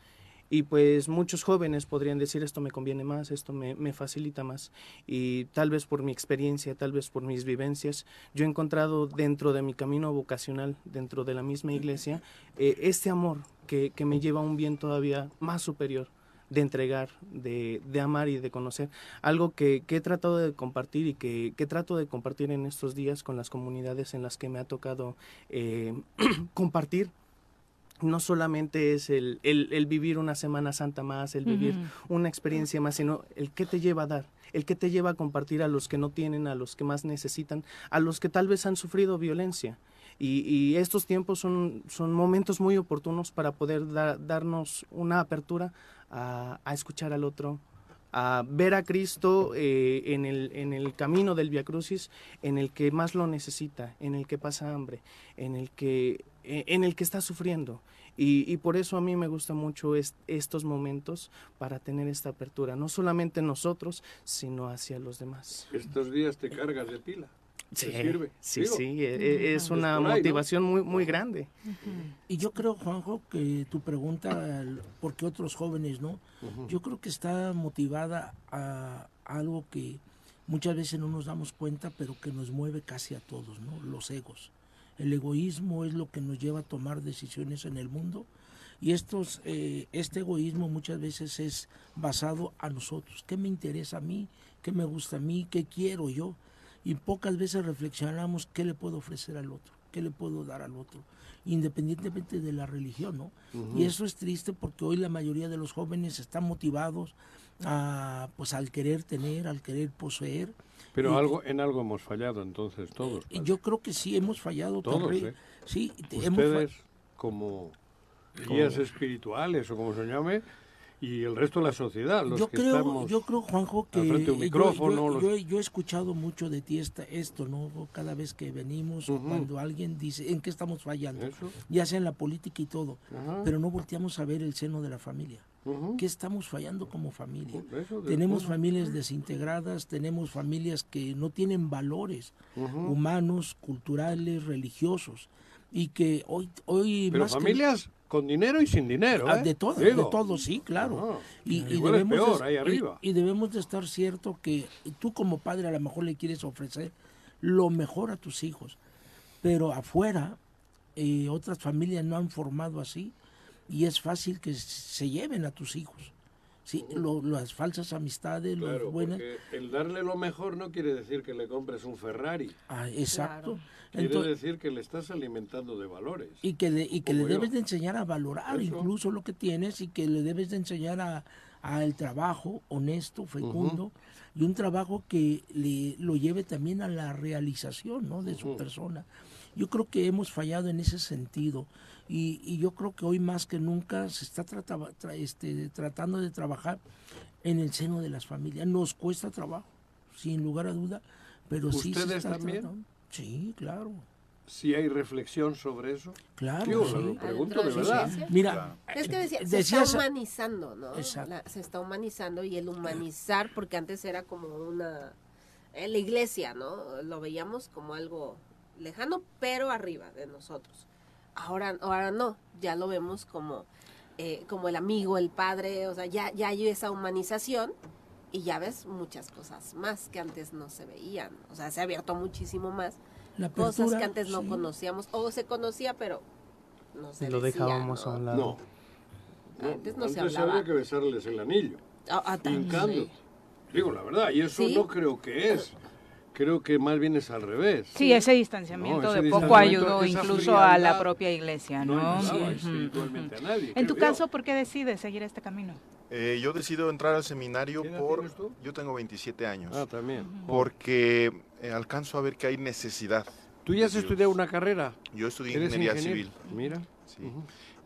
Y pues muchos jóvenes podrían decir esto me conviene más, esto me, me facilita más. Y tal vez por mi experiencia, tal vez por mis vivencias, yo he encontrado dentro de mi camino vocacional, dentro de la misma iglesia, eh, este amor que, que me lleva a un bien todavía más superior de entregar, de, de amar y de conocer. Algo que, que he tratado de compartir y que, que trato de compartir en estos días con las comunidades en las que me ha tocado eh, compartir no solamente es el, el, el vivir una Semana Santa más, el vivir una experiencia más, sino el que te lleva a dar, el que te lleva a compartir a los que no tienen, a los que más necesitan, a los que tal vez han sufrido violencia. Y, y estos tiempos son, son momentos muy oportunos para poder da- darnos una apertura a, a escuchar al otro, a ver a Cristo eh, en, el, en el camino del Via Crucis, en el que más lo necesita, en el que pasa hambre, en el que, en el que está sufriendo. Y, y por eso a mí me gusta mucho est- estos momentos para tener esta apertura, no solamente nosotros, sino hacia los demás. Estos días te cargas de pila. ¿Te Sí, sirve? sí, Digo, sí, e- e- es una por ahí, ¿no? motivación muy, muy grande. Y yo creo, Juanjo, que tu pregunta, ¿por qué otros jóvenes no? Yo creo que está motivada a algo que muchas veces no nos damos cuenta, pero que nos mueve casi a todos, ¿no? Los egos. El egoísmo es lo que nos lleva a tomar decisiones en el mundo y estos, eh, este egoísmo muchas veces es basado a nosotros. ¿Qué me interesa a mí? ¿Qué me gusta a mí? ¿Qué quiero yo? Y pocas veces reflexionamos qué le puedo ofrecer al otro, qué le puedo dar al otro, independientemente de la religión, ¿no? Y eso es triste porque hoy la mayoría de los jóvenes están motivados a, pues, al querer tener, al querer poseer. Pero algo, en algo hemos fallado entonces todos. y yo creo que sí hemos fallado Todos. ¿eh? Sí, hemos Ustedes como guías espirituales o como se llame, y el resto de la sociedad, los yo que creo, estamos yo creo, Juanjo, que frente un yo- micrófono. yo, los- yo he- yo he escuchado mucho de ti esta, esto, ¿no? Cada vez que venimos, o cuando alguien dice, ¿en qué estamos fallando? Ya sea en la política y todo, pero no volteamos a ver el seno de la familia. ¿Qué estamos fallando como familia? Tenemos familias desintegradas, tenemos familias que no tienen valores humanos, culturales, religiosos, y que hoy, hoy Pero más que- familias con dinero y sin dinero. Ah, ¿eh? de todo, Digo. de todo, sí, claro. Y, debemos peor, de, ahí y- debemos de estar cierto que tú como padre a lo mejor le quieres ofrecer lo mejor a tus hijos, pero afuera eh, otras familias no han formado así y es fácil que se lleven a tus hijos. Sí, lo- las falsas amistades, las Claro, buenas. porque el darle lo mejor no quiere decir que le compres un Ferrari. Ah, exacto. Quiere Entonces- decir que le estás alimentando de valores. y que le, y que le yo. debes de enseñar a valorar Eso. incluso lo que tienes y que le debes de enseñar a, al trabajo honesto, fecundo, y un trabajo que le, lo lleve también a la realización ¿no? de su persona. Yo creo que hemos fallado en ese sentido y, y yo creo que hoy más que nunca se está trataba- tra- este, tratando de trabajar en el seno de las familias. Nos cuesta trabajo, sin lugar a duda, pero sí se ¿Ustedes está también? tratando. Sí, claro. Si hay reflexión sobre eso. Claro, Digo, sí. lo pregunto de verdad. Mira, Es que decía, se está humanizando, ¿no? Exacto. La- se está humanizando y el humanizar, porque antes era como una... En la iglesia, ¿no? Lo veíamos como algo lejano, pero arriba de nosotros. Ahora, ahora no, ya lo vemos como, eh, como el amigo, el padre, o sea, ya, ya hay esa humanización y ya ves muchas cosas más que antes no se veían. O sea, se ha abierto muchísimo más. La cosas que antes no sí. conocíamos, o se conocía, pero no se Lo decía, dejábamos ¿no? a un lado. No. No, Antes no se antes hablaba. había que besarles el anillo. Ah, ah, también. hincando. Digo la verdad, y eso ¿Sí? no creo que es. Creo que más bien es al revés. Sí, ese distanciamiento No, ese de poco distanciamiento, ayudó incluso a la propia iglesia, no ¿no? espiritualmente a nadie, En tu yo. caso, ¿por qué decides seguir este camino? Eh, yo decido entrar al seminario ¿Qué edad por... tú? Yo tengo 27 años. Ah, también. Porque eh, alcanzo a ver que hay necesidad. ¿Tú ya has estudiado una carrera? Yo estudié ¿Eres ingeniería ingeniero? civil. Mira. Sí.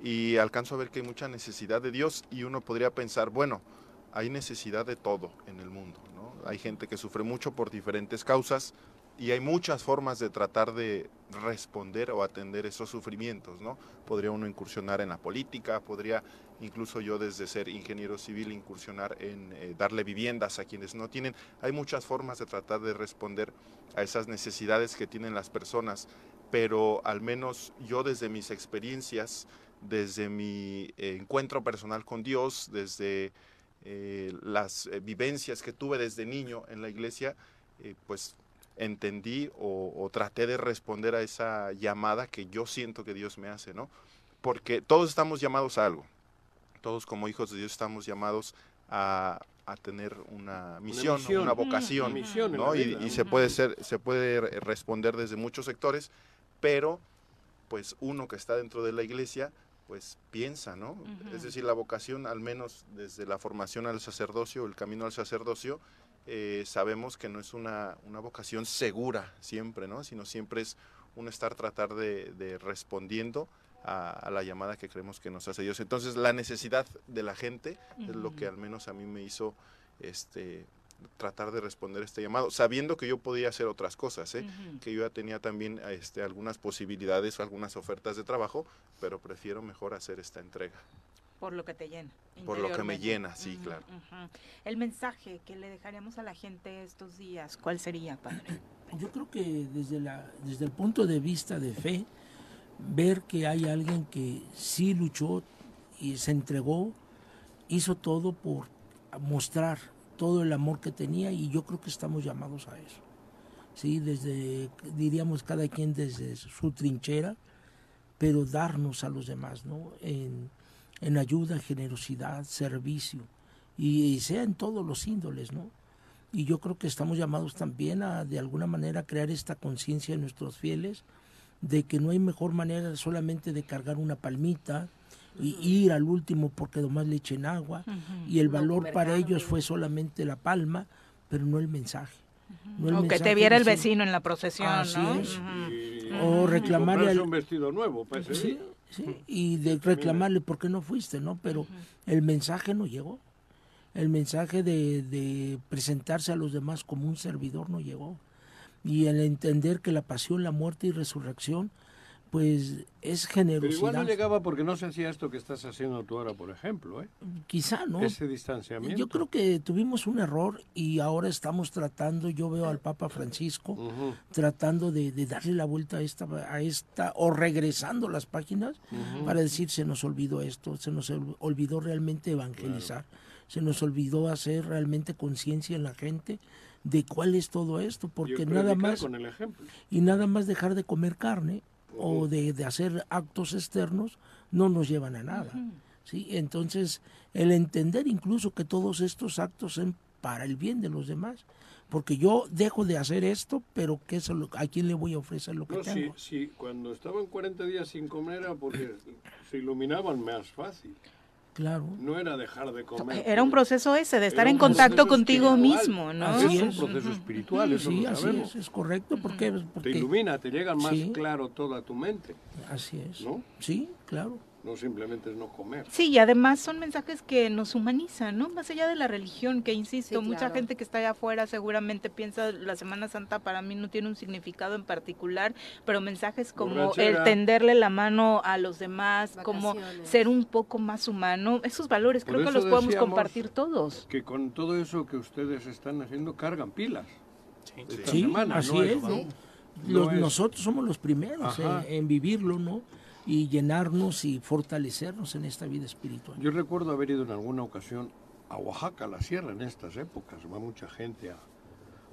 Y alcanzo a ver que hay mucha necesidad de Dios y uno podría pensar, bueno, hay necesidad de todo en el mundo. Hay gente que sufre mucho por diferentes causas y hay muchas formas de tratar de responder o atender esos sufrimientos, ¿no? Podría uno incursionar en la política, podría incluso yo desde ser ingeniero civil incursionar en eh, darle viviendas a quienes no tienen. Hay muchas formas de tratar de responder a esas necesidades que tienen las personas, pero al menos yo desde mis experiencias, desde mi eh, encuentro personal con Dios, desde eh, las eh, vivencias que tuve desde niño en la iglesia, eh, pues entendí o, o traté de responder a esa llamada que yo siento que Dios me hace, ¿no? Porque todos estamos llamados a algo. Todos como hijos de Dios estamos llamados a, a tener una misión, una, misión. vocación, Una misión en ¿no? Y, y se puede ser, se puede re- responder desde muchos sectores, pero pues uno que está dentro de la iglesia, pues piensa, ¿no? Es decir, la vocación, al menos desde la formación al sacerdocio, el camino al sacerdocio, eh, sabemos que no es una, una vocación segura siempre, ¿no? Sino siempre es un estar tratar de, de respondiendo a, a la llamada que creemos que nos hace Dios. Entonces, la necesidad de la gente es lo que al menos a mí me hizo este tratar de responder este llamado, sabiendo que yo podía hacer otras cosas, ¿eh? que yo ya tenía también este, algunas posibilidades, algunas ofertas de trabajo, pero prefiero mejor hacer esta entrega. Por lo que te llena. Por lo que me llena, sí, claro. El mensaje que le dejaríamos a la gente estos días, ¿cuál sería, padre? Yo creo que desde, la, desde el punto de vista de fe, ver que hay alguien que sí luchó y se entregó, hizo todo por mostrar todo el amor que tenía y yo creo que estamos llamados a eso. Sí, desde, diríamos, cada quien desde su trinchera, pero darnos a los demás, ¿no? En, en ayuda, generosidad, servicio, y, y sea en todos los índoles, ¿no? Y yo creo que estamos llamados también a, de alguna manera, crear esta conciencia en nuestros fieles de que no hay mejor manera solamente de cargar una palmita y ir al último porque nomás le echen agua y el valor para ellos fue solamente la palma, pero no el mensaje. No el o que te viera el vecino en la procesión, Así ¿no? es. Ujú. O Y reclamarle al- un vestido nuevo, pues, ¿eh? Sí, sí, y de reclamarle por qué no fuiste, ¿no? Pero el mensaje no llegó. El mensaje de, de presentarse a los demás como un servidor no llegó. Y el entender que la pasión, la muerte y resurrección, pues es Pero igual generosidad. no llegaba porque no se hacía esto que estás haciendo tú ahora, por ejemplo, ¿eh? Quizá, ¿no? Ese distanciamiento. Yo creo que tuvimos un error y ahora estamos tratando, yo veo al Papa Francisco tratando de, de darle la vuelta a esta, a esta, o regresando las páginas para decir se nos olvidó esto, se nos ol- olvidó realmente evangelizar, se nos olvidó hacer realmente conciencia en la gente de cuál es todo esto, porque nada más con el ejemplo. y nada más dejar de comer carne o de, de hacer actos externos no nos llevan a nada. ¿sí? Entonces, el entender incluso que todos estos actos son para el bien de los demás, porque yo dejo de hacer esto, pero ¿qué es lo- ¿a quién le voy a ofrecer lo que No, sí, tengo? sí, cuando estaban 40 días sin comer era porque se iluminaban más fácil. Claro. No era dejar de comer. Era un proceso ese, de estar en contacto contigo mismo, ¿no? Así es, un es. proceso espiritual, eso Sí, lo así sabemos. es, es correcto. ¿Por qué? Te Porque, ilumina, te llega más Sí. claro toda tu mente, así es. ¿no? Sí, claro. No simplemente es no comer. Sí, y además son mensajes que nos humanizan, ¿no? Más allá de la religión, que insisto, Sí, mucha claro. gente que está allá afuera seguramente piensa la Semana Santa para mí no tiene un significado en particular, pero mensajes como Borrachera. el tenderle la mano a los demás, como ser un poco más humano, esos valores Por creo que los podemos compartir todos. Que con todo eso que ustedes están haciendo cargan pilas. Esta Sí, semana, así no es, ¿no? ¿no? No Los- es- Nosotros somos los primeros en vivirlo, ¿no? Y llenarnos y fortalecernos en esta vida espiritual. Yo recuerdo haber ido en alguna ocasión a Oaxaca, a la sierra, en estas épocas. Va mucha gente a,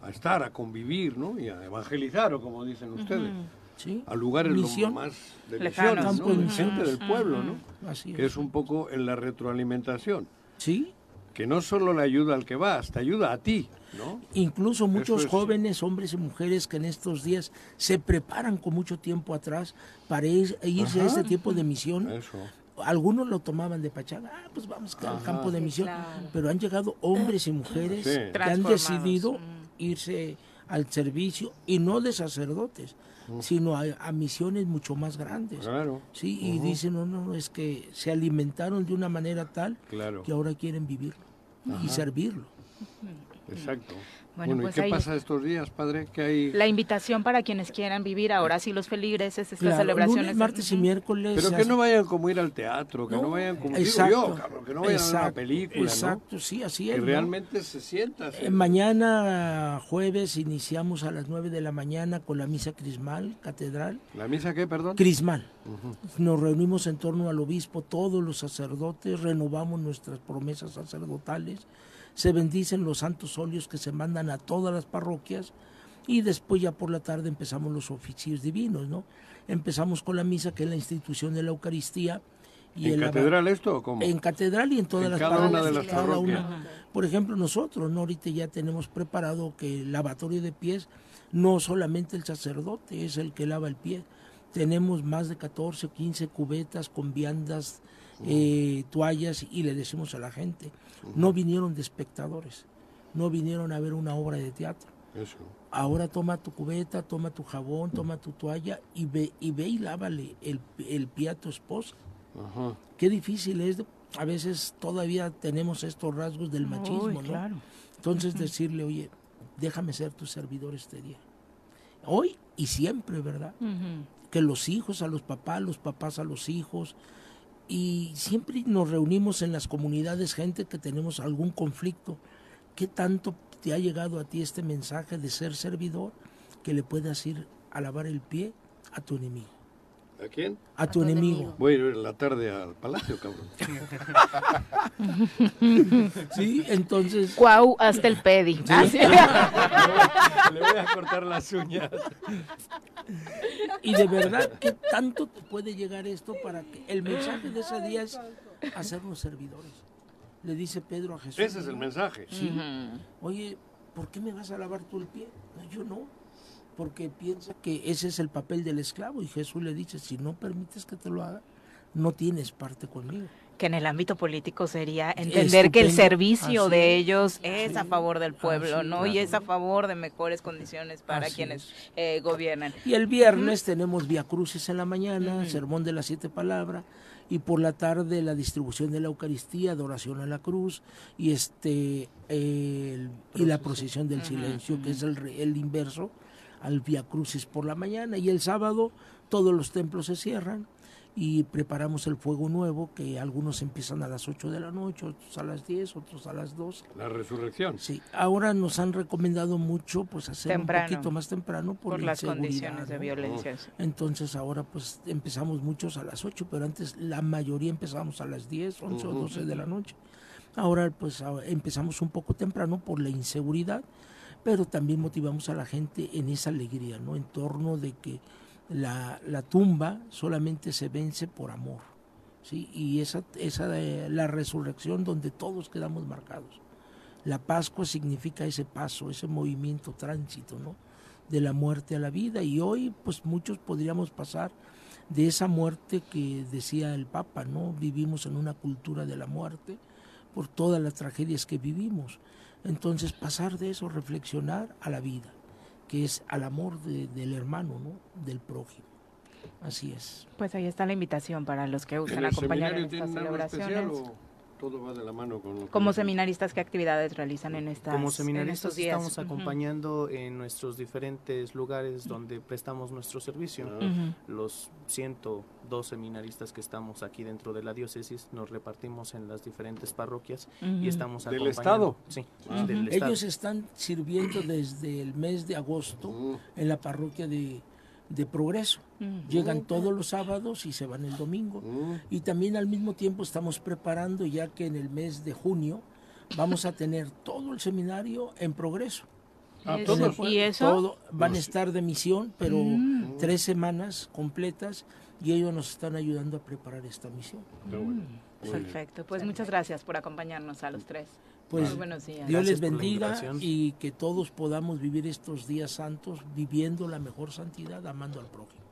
a estar, a convivir, ¿no? Y a evangelizar, o como dicen ustedes. Sí. A lugares lo Misión. más de Lejanos. misiones, ¿no? de gente del pueblo, ¿no? Así Que es. es un poco en la retroalimentación. Sí, Que no solo le ayuda al que va, hasta ayuda a ti, ¿no? incluso muchos es- jóvenes, hombres y mujeres que en estos días se preparan con mucho tiempo atrás para ir- irse a este tipo de misión. Eso. Algunos lo tomaban de pachanga, ah, pues vamos al campo de Sí, misión. claro. Pero han llegado hombres y mujeres Sí. que han decidido Mm. irse al servicio y no de sacerdotes, sino a, a misiones mucho más grandes. Claro. Sí, y dicen, no, no, es que se alimentaron de una manera tal Claro. que ahora quieren vivirlo y servirlo. Exacto. Bueno, Bueno, pues ¿y qué ahí- pasa estos días, padre? ¿Qué hay? La invitación para quienes quieran vivir ahora sí los feligreses, estas Claro, celebraciones. lunes, martes y miércoles. Pero que hace- no vayan como ir al teatro, que no, vayan como exacto, digo yo, cabrón, que no vayan a una exacto, película, Exacto, sí, así ¿no? es. Que ¿no? realmente se sienta. Eh, mañana jueves iniciamos a las 9 de la mañana con la misa crismal, catedral. ¿La misa qué, perdón? Crismal. Ujú. Nos reunimos en torno al obispo, todos los sacerdotes, renovamos nuestras promesas sacerdotales, se bendicen los santos óleos que se mandan a todas las parroquias y después ya por la tarde empezamos los oficios divinos, ¿no? Empezamos con la misa, que es la institución de la Eucaristía. ¿En el- catedral esto o cómo? En catedral y en todas En las cada una de parroquias, las cada parroquias. una. Por ejemplo, nosotros, ¿no? Ahorita ya tenemos preparado que el lavatorio de pies, no solamente el sacerdote es el que lava el pie. Tenemos más de 14 o 15 cubetas con viandas, eh, toallas y le decimos a la gente, no vinieron de espectadores, no vinieron a ver una obra de teatro. Eso. Ahora toma tu cubeta, toma tu jabón, toma tu toalla y ve y, ve y lávale el, el pie a tu esposa. Ajá. Qué difícil es, a veces todavía tenemos estos rasgos del machismo, Uy, ¿no? claro. Entonces decirle, oye, déjame ser tu servidor este día. Hoy y siempre, ¿verdad? Que los hijos a los papás, los papás a los hijos. Y siempre nos reunimos en las comunidades, gente que tenemos algún conflicto. ¿Qué tanto te ha llegado a ti este mensaje de ser servidor que le puedas ir a lavar el pie a tu enemigo? ¿A quién? A tu enemigo. Voy a ir en la tarde al palacio, cabrón. Sí, entonces. Guau, hasta el pedi. Así. Le voy a cortar las uñas. Y de verdad, ¿qué tanto te puede llegar esto para que el mensaje de ese día es hacernos servidores? Le dice Pedro a Jesús. Ese es el mensaje. Sí. Oye, ¿por qué me vas a lavar tú el pie? No, yo no. Porque piensa que ese es el papel del esclavo. Y Jesús le dice, si no permites que te lo haga, no tienes parte conmigo. Que en el ámbito político sería entender que el Estupendo. servicio Así de ellos es a favor del pueblo, Así ¿no? Y es. a favor de mejores condiciones para Así quienes eh, gobiernan. Y el viernes tenemos Via Crucis en la mañana, sermón de las siete palabras, y por la tarde la distribución de la Eucaristía, adoración a la cruz, y este el- y la procesión del silencio, que es el, el inverso al Via Crucis por la mañana. Y el sábado todos los templos se cierran y preparamos el fuego nuevo, que algunos empiezan a las 8 de la noche, otros a las 10, otros a las 12. La resurrección. Sí, ahora nos han recomendado mucho pues hacer Temprano. un poquito más temprano por, Por la las condiciones de violencia. Entonces ahora pues empezamos muchos a las 8, pero antes la mayoría empezamos a las 10, 11 o Ujú. 12 de la noche. Ahora pues empezamos un poco temprano por la inseguridad, pero también motivamos a la gente en esa alegría, ¿no? En torno de que la, la tumba solamente se vence por amor, ¿sí? Y esa, esa eh, la resurrección donde todos quedamos marcados. La Pascua significa ese paso, ese movimiento, tránsito, ¿no? De la muerte a la vida. Y hoy, pues muchos podríamos pasar de esa muerte que decía el Papa, ¿no? Vivimos en una cultura de la muerte por todas las tragedias que vivimos. Entonces pasar de eso, reflexionar a la vida, que es al amor del hermano, ¿no? Del prójimo. Así es. Pues ahí está la invitación para los que usan acompañar en estas celebraciones todo va de la mano con Como seminaristas, ¿qué actividades realizan en estas Como seminaristas en días? estamos acompañando en nuestros diferentes lugares donde prestamos nuestro servicio. Los 102 seminaristas que estamos aquí dentro de la diócesis nos repartimos en las diferentes parroquias y estamos ¿Del acompañando. Estado? Sí, Ah. del Estado. Ellos están sirviendo desde el mes de agosto en la parroquia de, de Progreso. Llegan todos los sábados y se van el domingo. Y también al mismo tiempo estamos preparando ya que en el mes de junio vamos a tener todo el seminario en Progreso. Ah, ¿todos? ¿Y eso? todo- van a estar de misión, pero Mm. tres semanas completas y ellos nos están ayudando a preparar esta misión. Perfecto, pues muchas gracias por acompañarnos a los tres. Pues días. Dios les bendiga y que todos podamos vivir estos días santos viviendo la mejor santidad, amando al prójimo.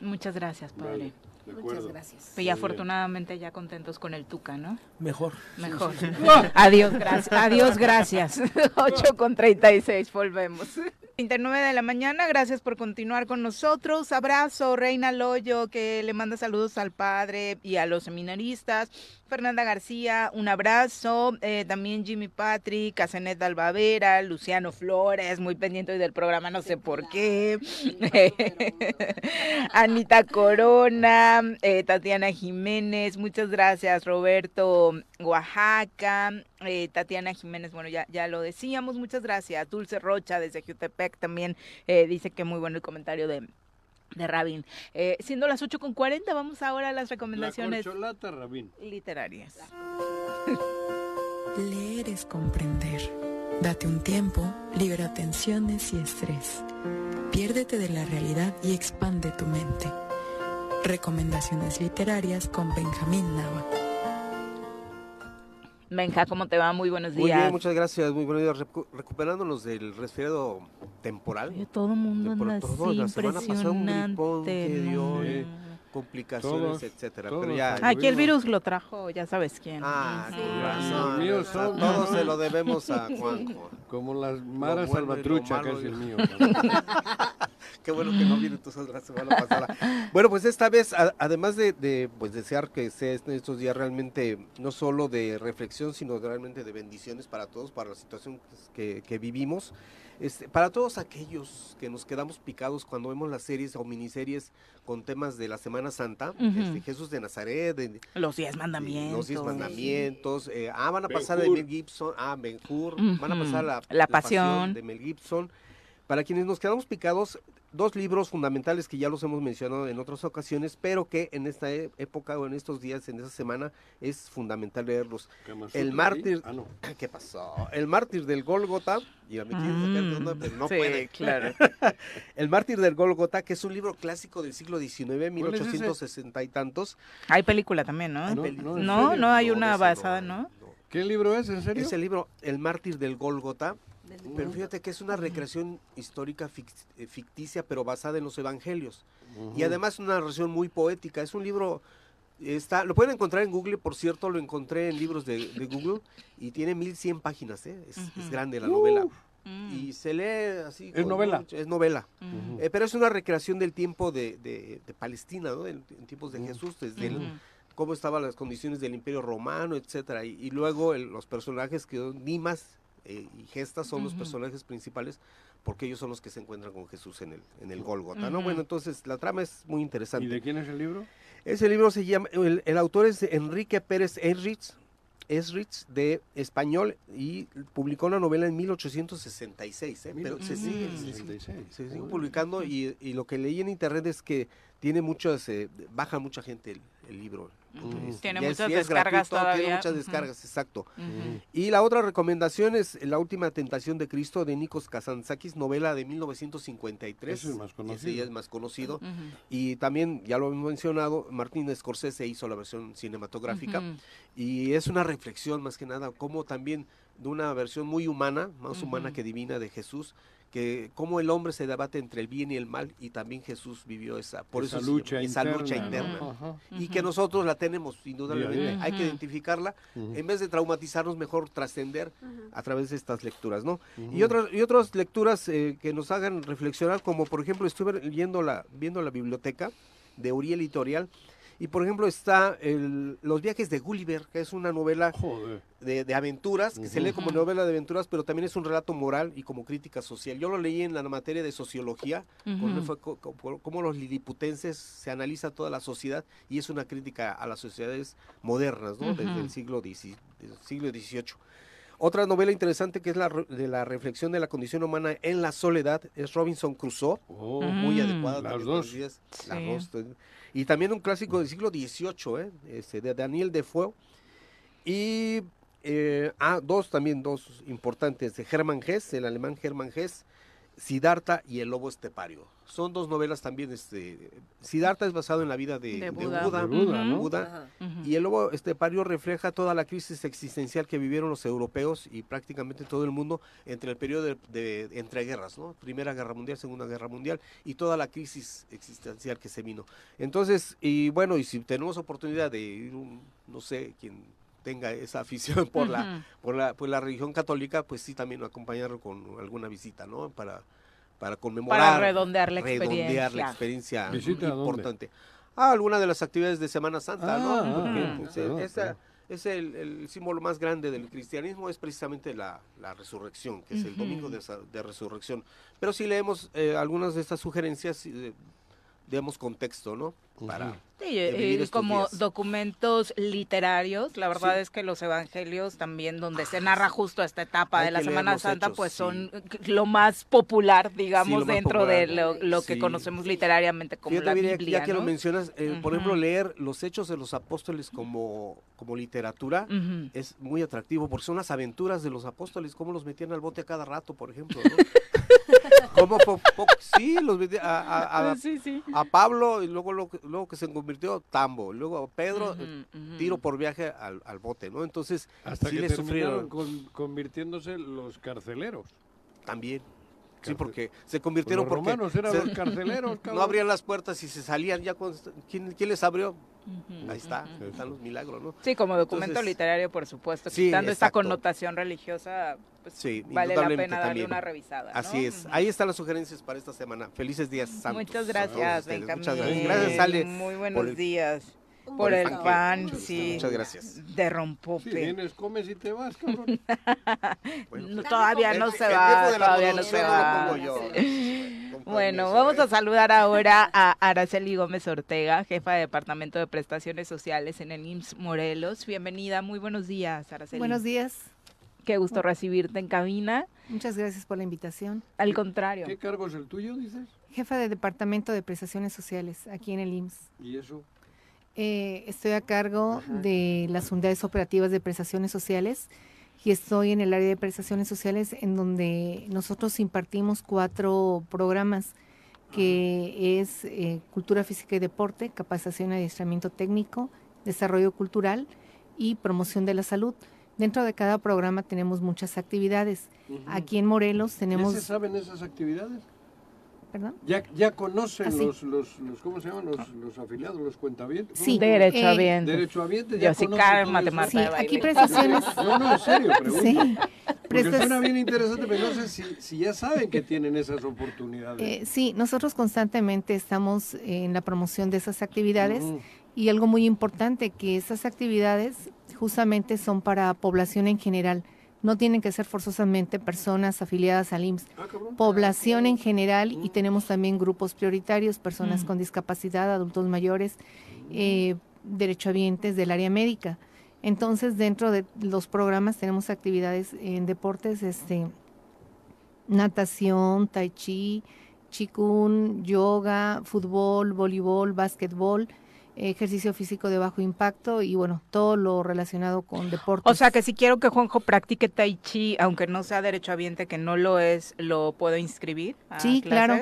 Muchas gracias, padre. de Muchas gracias. Y afortunadamente ya contentos con el Tuca, ¿no? Mejor. Mejor. Sí, sí, sí. Adiós, gracias. Adiós, gracias. 8 con 36, volvemos. 29 de la mañana, gracias por continuar con nosotros. Abrazo, Reina Loyo, que le manda saludos al padre y a los seminaristas. Fernanda García, un abrazo. Eh, también Jimmy Patrick, Casenet Albavera, Luciano Flores, muy pendiente hoy del programa, no sé por qué. Anita Corona, eh, Tatiana Jiménez, muchas gracias. Roberto Oaxaca, eh, Tatiana Jiménez, bueno, ya, ya lo decíamos, muchas gracias. Dulce Rocha desde Jutepec también eh, dice que muy bueno el comentario de, de Rabin. Eh, siendo las 8 con 40, vamos ahora a las recomendaciones La literarias. Leer es comprender. Date un tiempo, libera tensiones y estrés. Piérdete de la realidad y expande tu mente. Recomendaciones literarias con Benjamín Nava. Benja, ¿cómo te va? Muy buenos Muy días. bien, muchas gracias. Muy buenos días. Recu- recuperándonos del resfriado temporal. todo el mundo De por anda todo, así, la semana pasada un gripón que dio, eh, complicaciones, Todos, etcétera. todos Pero ya, Aquí el virus lo trajo, ya sabes quién. Ah, con razón. Los míos O sea, son- todo se lo debemos a Juanjo. Como las maras bueno salvatrucha, que es el mío. Qué bueno que no viene entonces la semana pasada. Bueno, pues esta vez, a- además de, de, pues desear que sea este- estos días realmente no solo de reflexión, sino realmente de bendiciones para todos, para la situación que, que vivimos, este, para todos aquellos que nos quedamos picados cuando vemos las series o miniseries con temas de la Semana Santa, este, Jesús de Nazaret, de- Los diez mandamientos. los diez mandamientos, eh, ah, van a pasar de. Mel Gibson, ah, Ben Hur, van a pasar la, La Pasión. de Mel Gibson. Para quienes nos quedamos picados, dos libros fundamentales que ya los hemos mencionado en otras ocasiones, pero que en esta e- época o en estos días, en esta semana, es fundamental leerlos. El mártir. Ah, no. ¿qué pasó? El mártir del Gólgota, y me quiero sacar de onda, pero no Mm, sí, puede. claro. El mártir del Gólgota, que es un libro clásico del siglo XIX, ¿Cuál es ese? 1860 y tantos. Hay película también, ¿no? No, no, ¿en serio? hay No, una basada, ¿no? ¿Qué libro es, en serio? Ese libro, El mártir del Gólgota. Pero fíjate que es una recreación histórica eh, ficticia, pero basada en los evangelios. Y además una narración muy poética. Es un libro, está, lo pueden encontrar en Google, por cierto, lo encontré en libros de, de Google y tiene 1100 páginas, ¿eh? es, es grande la novela. Y se lee así. ¿Es novela? mucho- es novela. Eh, pero es una recreación del tiempo de, de- de Palestina, ¿no? En, en tiempos de Jesús, desde el- cómo estaban las condiciones del Imperio Romano, etcétera. Y, y luego el- los personajes que son Nimas eh, y Gestas son los personajes principales porque ellos son los que se encuentran con Jesús en el, en el Gólgota, ¿no? Bueno, entonces la trama es muy interesante. ¿Y de quién es el libro? Ese libro se llama, el, el autor es Enrique Pérez Esrich, Esrich de español y publicó una novela en 1866, ¿eh? pero se sigue, se sigue- 1866. se sigue publicando y, y lo que leí en internet es que tiene muchas, eh, baja mucha gente el, el libro. Es- Tiene muchas gratuito. Tiene muchas descargas, exacto. Y la otra recomendación es La última tentación de Cristo de Nikos Kazantzakis, novela de 1953. Ese es más Ese conocido. ya es más conocido. Y también, ya lo hemos mencionado, Martín Scorsese hizo la versión cinematográfica. Y es una reflexión más que nada, como también de una versión muy humana, más humana que divina de Jesús, que cómo el hombre se debate entre el bien y el mal y también Jesús vivió esa por Esa eso lucha llama- esa lucha interna, interna. ¿no? Ajá. y que nosotros la tenemos indudablemente hay que identificarla en vez de traumatizarnos mejor trascender a través de estas lecturas no y otras y otras lecturas eh, que nos hagan reflexionar como por ejemplo estuve leyendo la viendo la biblioteca de Uriel Editorial y por ejemplo está el- Los viajes de Gulliver, que es una novela de, de aventuras, que se lee como novela de aventuras, pero también es un relato moral y como crítica social. Yo lo leí en la materia de sociología, fue co- cómo los liliputenses se analiza toda la sociedad y es una crítica a las sociedades modernas, ¿no? Desde el siglo, XVII del siglo XVIII. Otra novela interesante que es la de la reflexión de la condición humana en la soledad es Robinson Crusoe, muy Mm, adecuada las dos. las Sí. dos, y también un clásico del siglo XVIII, ¿eh? este, de Daniel Defoe, y eh, ah, dos también, dos importantes, de Hermann Hesse, el alemán Hermann Hesse, Siddhartha y el lobo estepario. Son dos novelas también, este, Siddhartha es basado en la vida de, De de Buda. Buda, De Buda, ¿no? Buda, Ajá. Ujú. y el lobo estepario refleja toda la crisis existencial que vivieron los europeos y prácticamente todo el mundo entre el periodo de, de entreguerras, ¿no? Primera Guerra Mundial, Segunda Guerra Mundial y toda la crisis existencial que se vino. Entonces, y bueno, y si tenemos oportunidad de ir, un- no sé, quien tenga esa afición por la por la por la religión católica, pues sí también acompañarlo con alguna visita, ¿no? Para para conmemorar, redondear la redondear la experiencia. importante. Ah, alguna de las actividades de Semana Santa, Ah, ¿no? ah, Porque, ah, pues, ah, esa- es el, el símbolo más grande del cristianismo, es precisamente la, la resurrección, que es el domingo de resurrección. Pero si leemos eh, algunas de estas sugerencias, eh, demos contexto, ¿no? Para Sí, como días. documentos literarios, la verdad Sí. es que los evangelios también, donde se narra justo esta etapa Hay de la Semana Santa, hechos, pues sí. son lo más popular, digamos, lo más dentro de lo, lo que conocemos literariamente como Fíjate, la Biblia, ya que lo ¿no? mencionas, eh, por ejemplo, leer los hechos de los apóstoles como, como literatura es muy atractivo, porque son las aventuras de los apóstoles, cómo los metían al bote a cada rato, por ejemplo. ¿no? Cómo po- po- sí, los a, a- a- Sí, sí. a Pablo y luego, luego, luego que se convirtió Tambo, luego a Pedro, tiro por viaje al, al bote, ¿no? Entonces, Hasta sí que le terminaron sufrieron. con- convirtiéndose los carceleros. También. Sí, porque se convirtieron Pues los porque romanos eran se- los carceleros, no abrían las puertas y se salían ya est- ¿quién, quién les abrió? Ahí está, ahí están los milagros, ¿no? Sí, como documento Entonces, literario, por supuesto, sí, quitando esta connotación religiosa, pues Sí, vale la pena darle también. una revisada. ¿no? Así es. Ahí están las sugerencias para esta semana. Felices días santos. Muchas gracias. Muchas gracias. Gracias, Ale. Muy buenos el- días. Por Por el pan. pan, Muchas- sí. muchas gracias. De rompope. Si vienes, comes y te vas, cabrón. No, todavía no El- se el va, todavía no se va. lo yo. Bueno, vamos a saludar ahora a Araceli Gómez Ortega, jefa de Departamento de Prestaciones Sociales en el IMSS Morelos. Bienvenida, muy buenos días, Araceli. Buenos días. Qué gusto recibirte en cabina. Muchas gracias por la invitación. Al contrario. ¿Qué cargo es el tuyo, dices? Jefa de Departamento de Prestaciones Sociales aquí en el IMSS. ¿Y eso? Eh, estoy a cargo de las unidades operativas de prestaciones sociales y estoy en el área de prestaciones sociales en donde nosotros impartimos cuatro programas que es eh, cultura física y deporte, capacitación y adiestramiento técnico, desarrollo cultural y promoción de la salud. Dentro de cada programa tenemos muchas actividades. Aquí en Morelos ¿Ya tenemos... se saben esas actividades? ¿Perdón? ¿Ya, ya conocen Ah, sí. los, los, los, ¿cómo se llaman? Los, los afiliados, los cuentavientes. Sí. ¿Cómo? Derechohabientes. Derechohabientes. ya Yo sí, eso. de Sí, aquí prestaciones... No, no, en serio, pregunto. Sí. Porque Prestas- suena bien interesante, pero no sé si, si ya saben que tienen esas oportunidades. Eh, sí, nosotros constantemente estamos en la promoción de esas actividades Mm. y algo muy importante que esas actividades justamente son para población en general. No tienen que ser forzosamente personas afiliadas al IMSS. Población en general y tenemos también grupos prioritarios, personas Mm. con discapacidad, adultos mayores, eh, derechohabientes del área médica. Entonces, dentro de los programas tenemos actividades en deportes, este, natación, tai chi, chikun, yoga, fútbol, voleibol, básquetbol, ejercicio físico de bajo impacto y bueno, todo lo relacionado con deportes. O sea que si quiero que Juanjo practique Tai Chi, aunque no sea derechohabiente, que no lo es, ¿lo puedo inscribir? a Sí, claro.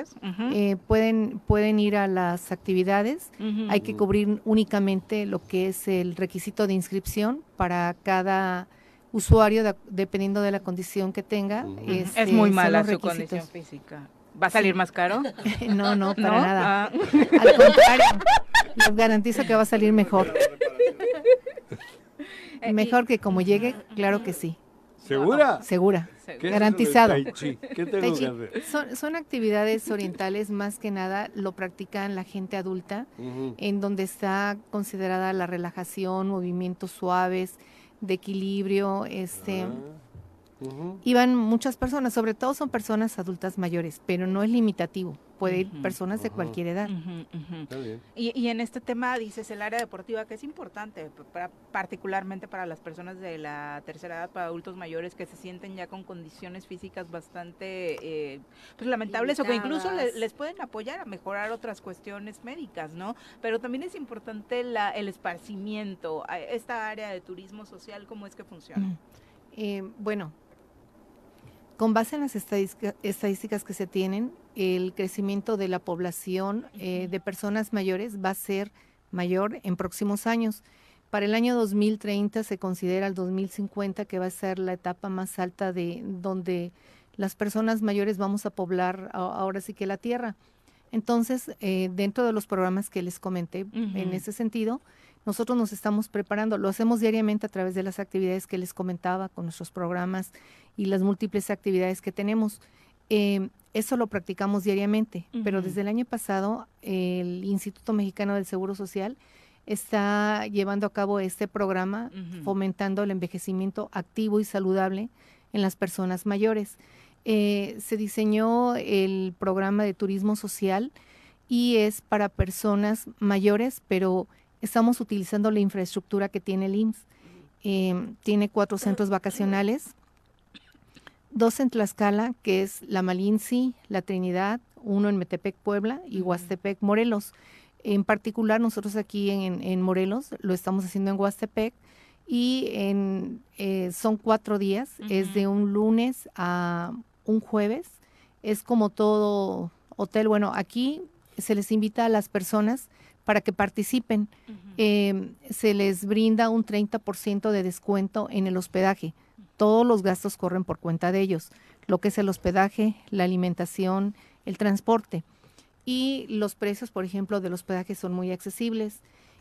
Eh, pueden, pueden ir a las actividades. Hay que cubrir únicamente lo que es el requisito de inscripción para cada usuario, de- dependiendo de la condición que tenga. Es este, muy son mala su requisitos. condición física. ¿Va a salir Sí. más caro? No, no, para ¿No? nada. Ah. Al contrario, les garantizo que va a salir mejor. Mejor que como llegue, claro que sí. ¿Segura? Segura. ¿Qué es Garantizado. tai chi? ¿Qué tengo Tai que hacer? Son, son actividades orientales, más que nada lo practican la gente adulta, en donde está considerada la relajación, movimientos suaves, de equilibrio, este... Iban muchas personas, sobre todo son personas adultas mayores, pero no es limitativo. Puede ir personas de cualquier edad. Y, y en este tema dices el área deportiva que es importante, para- particularmente para las personas de la tercera edad, para adultos mayores que se sienten ya con condiciones físicas bastante eh, pues lamentables o que incluso le- les pueden apoyar a mejorar otras cuestiones médicas, ¿no? Pero también es importante la, el esparcimiento, esta área de turismo social, ¿cómo es que funciona? Eh, bueno, con base en las estadística- estadísticas que se tienen, el crecimiento de la población eh, de personas mayores va a ser mayor en próximos años. Para el año 2030 se considera el 2050 que va a ser la etapa más alta de donde las personas mayores vamos a poblar a- ahora sí que la tierra. Entonces, eh, dentro de los programas que les comenté en ese sentido, nosotros nos estamos preparando, lo hacemos diariamente a través de las actividades que les comentaba con nuestros programas y las múltiples actividades que tenemos. Eh, eso lo practicamos diariamente, pero desde el año pasado el Instituto Mexicano del Seguro Social está llevando a cabo este programa fomentando el envejecimiento activo y saludable en las personas mayores. Eh, se diseñó el programa de turismo social y es para personas mayores, pero estamos utilizando la infraestructura que tiene el IMSS. Eh, tiene cuatro centros vacacionales, dos en Tlaxcala, que es La Malinci, La Trinidad, uno en Metepec, Puebla y Huastepec, Morelos. En particular, nosotros aquí en, en Morelos lo estamos haciendo en Huastepec y en, eh, son cuatro días, es de un lunes a un jueves, es como todo hotel. Bueno, aquí se les invita a las personas para que participen. Eh, se les brinda un 30% de descuento en el hospedaje. Todos los gastos corren por cuenta de ellos, lo que es el hospedaje, la alimentación, el transporte. Y los precios, por ejemplo, del hospedaje son muy accesibles.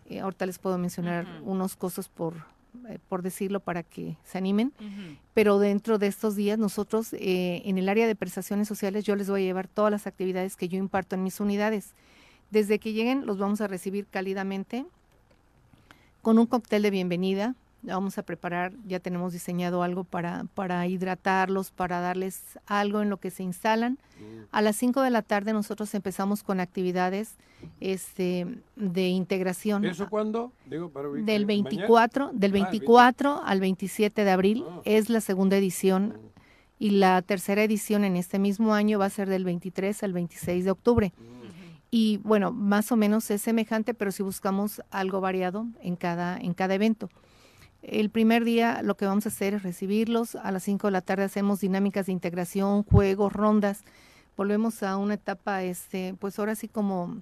Eh, ahorita les puedo mencionar unos costos por, eh, por decirlo para que se animen. Pero dentro de estos días nosotros eh, en el área de prestaciones sociales yo les voy a llevar todas las actividades que yo imparto en mis unidades. Desde que lleguen los vamos a recibir cálidamente con un cóctel de bienvenida. Vamos a preparar, ya tenemos diseñado algo para, para hidratarlos, para darles algo en lo que se instalan. A las 5 de la tarde nosotros empezamos con actividades este, de integración. ¿Eso cuándo? Digo, para ubicar- Del ¿mañana? 24, del Ah, el 24 al 27 de abril es la segunda edición y la tercera edición en este mismo año va a ser del 23 al 26 de octubre. Y bueno, más o menos es semejante, pero si buscamos algo variado en cada, en cada evento. El primer día lo que vamos a hacer es recibirlos. A las 5 de la tarde hacemos dinámicas de integración, juegos, rondas. Volvemos a una etapa, este, pues ahora sí como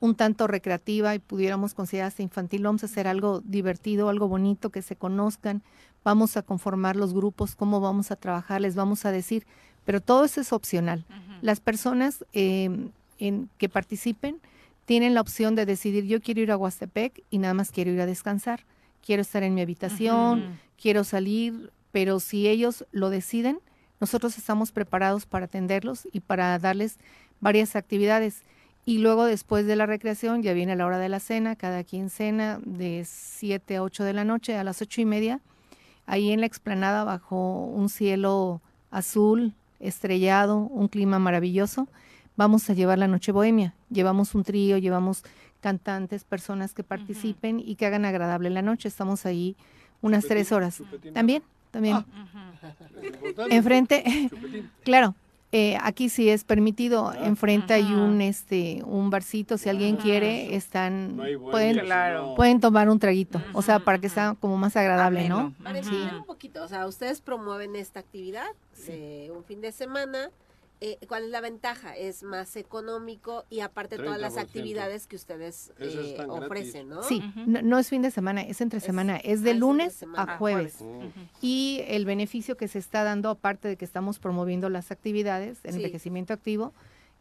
un tanto recreativa y pudiéramos considerar hasta infantil. Vamos a hacer algo divertido, algo bonito, que se conozcan. Vamos a conformar los grupos, cómo vamos a trabajar, les vamos a decir. Pero todo eso es opcional. Las personas eh, en, que participen tienen la opción de decidir, yo quiero ir a Huastepec y nada más quiero ir a descansar. Quiero estar en mi habitación, quiero salir, pero si ellos lo deciden, nosotros estamos preparados para atenderlos y para darles varias actividades. Y luego después de la recreación ya viene la hora de la cena, cada quien cena de 7 a 8 de la noche, a las ocho y media, ahí en la explanada bajo un cielo azul, estrellado, un clima maravilloso, vamos a llevar la noche bohemia. Llevamos un trío, llevamos cantantes, personas que participen y que hagan agradable la noche. Estamos ahí unas tres horas. También, también. Enfrente, claro, eh, aquí sí es permitido. Enfrente hay un este un barcito, si alguien quiere, están pueden Claro. pueden tomar un traguito, o sea, para que sea como más agradable, ¿no? Para Sí. un poquito, o sea, ustedes promueven esta actividad de un fin de semana eh, ¿cuál es la ventaja? Es más económico y aparte todas las 30%. actividades que ustedes eh, ofrecen, ¿no? Sí, no, no es fin de semana, es entre semana, es de ah, es lunes semana. a Ah, jueves. jueves. Y el beneficio que se está dando, aparte de que estamos promoviendo las actividades, el Sí. envejecimiento activo,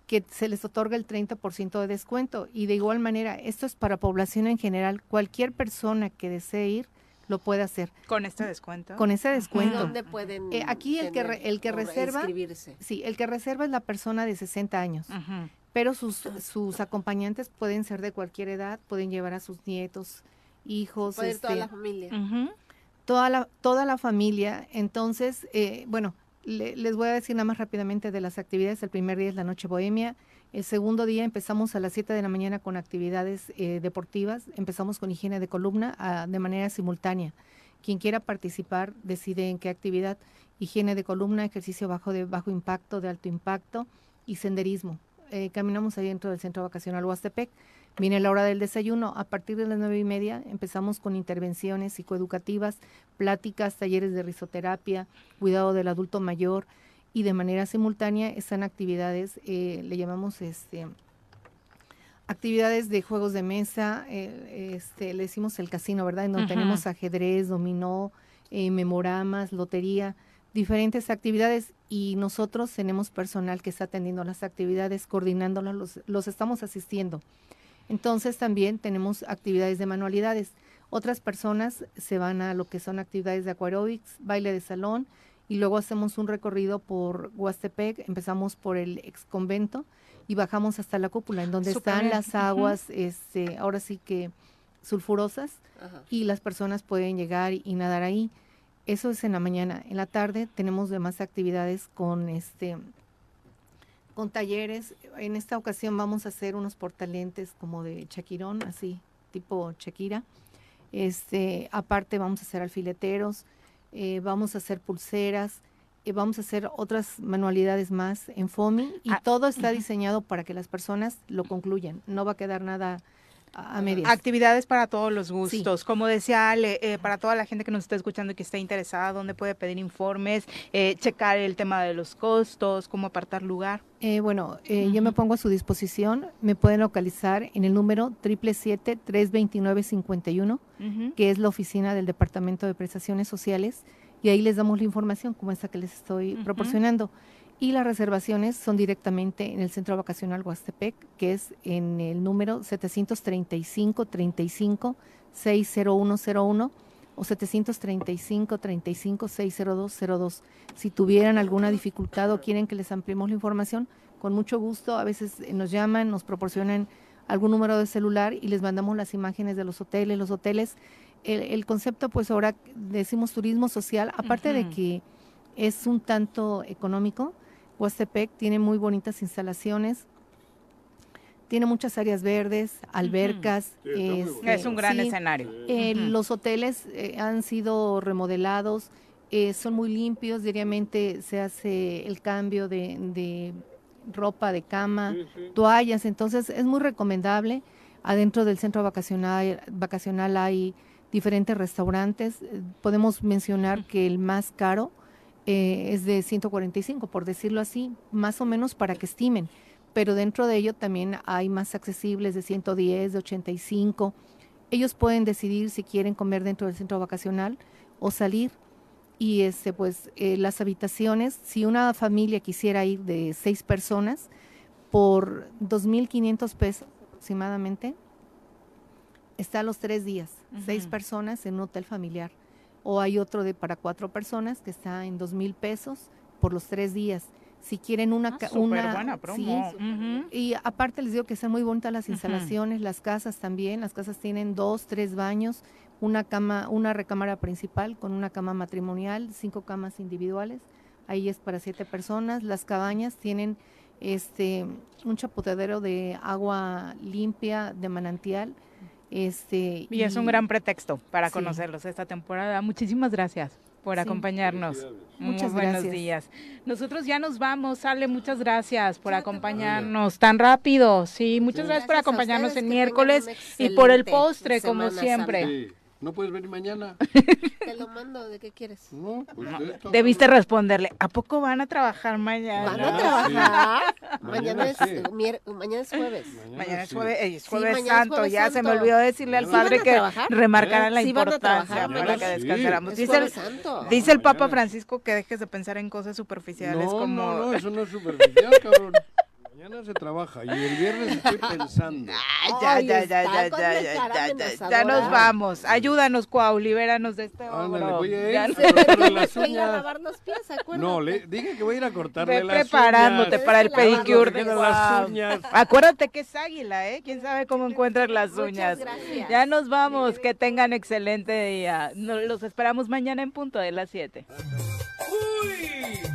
que se les otorga el 30% de descuento. Y de igual manera, esto es para población en general, cualquier persona que desee ir lo puede hacer. Con este descuento. Con ese descuento. ¿Dónde pueden Eh, aquí el que, re- el que reserva, sí, el que reserva es la persona de 60 años, pero sus, sus acompañantes pueden ser de cualquier edad, pueden llevar a sus nietos, hijos, Puede ir toda este, la familia. toda la toda la familia. Entonces, eh, bueno, le- les voy a decir nada más rápidamente de las actividades. El primer día es la noche bohemia. El segundo día empezamos a las 7 de la mañana con actividades eh, deportivas. Empezamos con higiene de columna ah, de manera simultánea. Quien quiera participar decide en qué actividad. Higiene de columna, ejercicio bajo de bajo impacto, de alto impacto y senderismo. Eh, caminamos ahí dentro del centro vacacional Huastepec. Viene la hora del desayuno. A partir de las nueve y media empezamos con intervenciones psicoeducativas, pláticas, talleres de risoterapia, cuidado del adulto mayor y de manera simultánea están actividades, eh, le llamamos este actividades de juegos de mesa, eh, este, le decimos el casino, ¿verdad? En donde tenemos ajedrez, dominó, eh, memoramas, lotería, diferentes actividades y nosotros tenemos personal que está atendiendo las actividades, coordinándolas, los, los estamos asistiendo. Entonces también tenemos actividades de manualidades. Otras personas se van a lo que son actividades de aquarobics, baile de salón y luego hacemos un recorrido por Huastepec, empezamos por el ex convento y bajamos hasta la cúpula, en donde están bien. las aguas, este, ahora sí que sulfurosas y las personas pueden llegar y nadar ahí. Eso es en la mañana. En la tarde tenemos demás actividades con este con talleres. En esta ocasión vamos a hacer unos portalentes como de Chaquirón, así, tipo Shakira. Este, aparte vamos a hacer alfileteros, eh, vamos a hacer pulseras, eh, vamos a hacer otras manualidades más en FOMI y Ah, todo está diseñado para que las personas lo concluyan. No va a quedar nada a, a medias. Actividades para todos los gustos. Como decía Ale, eh, para toda la gente que nos está escuchando y que está interesada, ¿dónde puede pedir informes? Eh, checar el tema de los costos, cómo apartar lugar. Eh, bueno, eh, yo me pongo a su disposición. Me pueden localizar en el número 777-329-51, Ujú. que es la oficina del Departamento de Prestaciones Sociales, y ahí les damos la información como esta que les estoy proporcionando. Y las reservaciones son directamente en el Centro Vacacional Huastepec, que es en el número 735-35-60101 o 735-35-60202. Si tuvieran alguna dificultad o quieren que les ampliemos la información, con mucho gusto, a veces eh, nos llaman, nos proporcionan algún número de celular y les mandamos las imágenes de los hoteles. Los hoteles, el, el concepto pues ahora decimos turismo social, aparte de que es un tanto económico, Huastepec tiene muy bonitas instalaciones, tiene muchas áreas verdes, albercas. Este. Es un gran sí, escenario. eh. Los hoteles eh, han sido remodelados, eh, son muy limpios, diariamente se hace el cambio de, de ropa de cama, toallas, entonces es muy recomendable. Adentro del centro vacacional, vacacional hay diferentes restaurantes. Podemos mencionar que el más caro eh, es de 145, por decirlo así, más o menos para que estimen. Pero dentro de ello también hay más accesibles de 110, de 85. Ellos pueden decidir si quieren comer dentro del centro vacacional o salir. Y este, pues eh, las habitaciones, si una familia quisiera ir de seis personas, por 2.500 pesos aproximadamente, está los tres días, seis personas en un hotel familiar. O hay otro de para cuatro personas que está en dos mil pesos por los tres días. Si quieren una, súper una buena promo. sí, y aparte les digo que son muy bonitas las instalaciones, las casas también. Las casas tienen dos, tres baños, una cama, una recámara principal con una cama matrimonial, cinco camas individuales. Ahí es para siete personas. Las cabañas tienen este un chapoteadero de agua limpia de manantial. Este Y es un gran pretexto para Sí. conocerlos esta temporada. Muchísimas gracias por Sí. acompañarnos. Muy Muchas buenos gracias. días. Nosotros ya nos vamos, Ale, muchas gracias por acompañarnos tan rápido. Sí, muchas gracias, por acompañarnos tengan miércoles y por el postre, como siempre. ¿No puedes venir mañana? Te lo mando, ¿de qué quieres? No, pues esto. Debiste responderle, ¿a poco van a trabajar mañana? ¿Van a trabajar? Mañana Mañana, es, sí. mier- mañana es jueves. Mañana es sí. jueves, eh, es Sí, jueves mañana es santo, jueves ya se me olvidó decirle al ¿Sí padre que remarcaran la ¿Sí van a importancia para que descansáramos. Es Dice el, jueves santo. dice el Papa. Francisco que dejes de pensar en cosas superficiales No, como... no, no, eso no es superficial, cabrón. Mañana se trabaja y el viernes estoy pensando. Ay, ya, ya, ya, ya, ya, ya, ya, ya, nos vamos. Ayúdanos, Cuau, libéranos de este Ándale, voy a ir Ya a las a ir a uñas. lavar los pies, acuérdate. No, le dije que voy a ir a cortarle Ve las preparándote uñas. para el pedicure de las uñas. Acuérdate que es águila, ¿eh? ¿Quién sabe cómo encuentras las Muchas uñas? gracias. Ya nos vamos. Que tengan excelente día. Nos los esperamos mañana en punto de las 7. ¡Uy!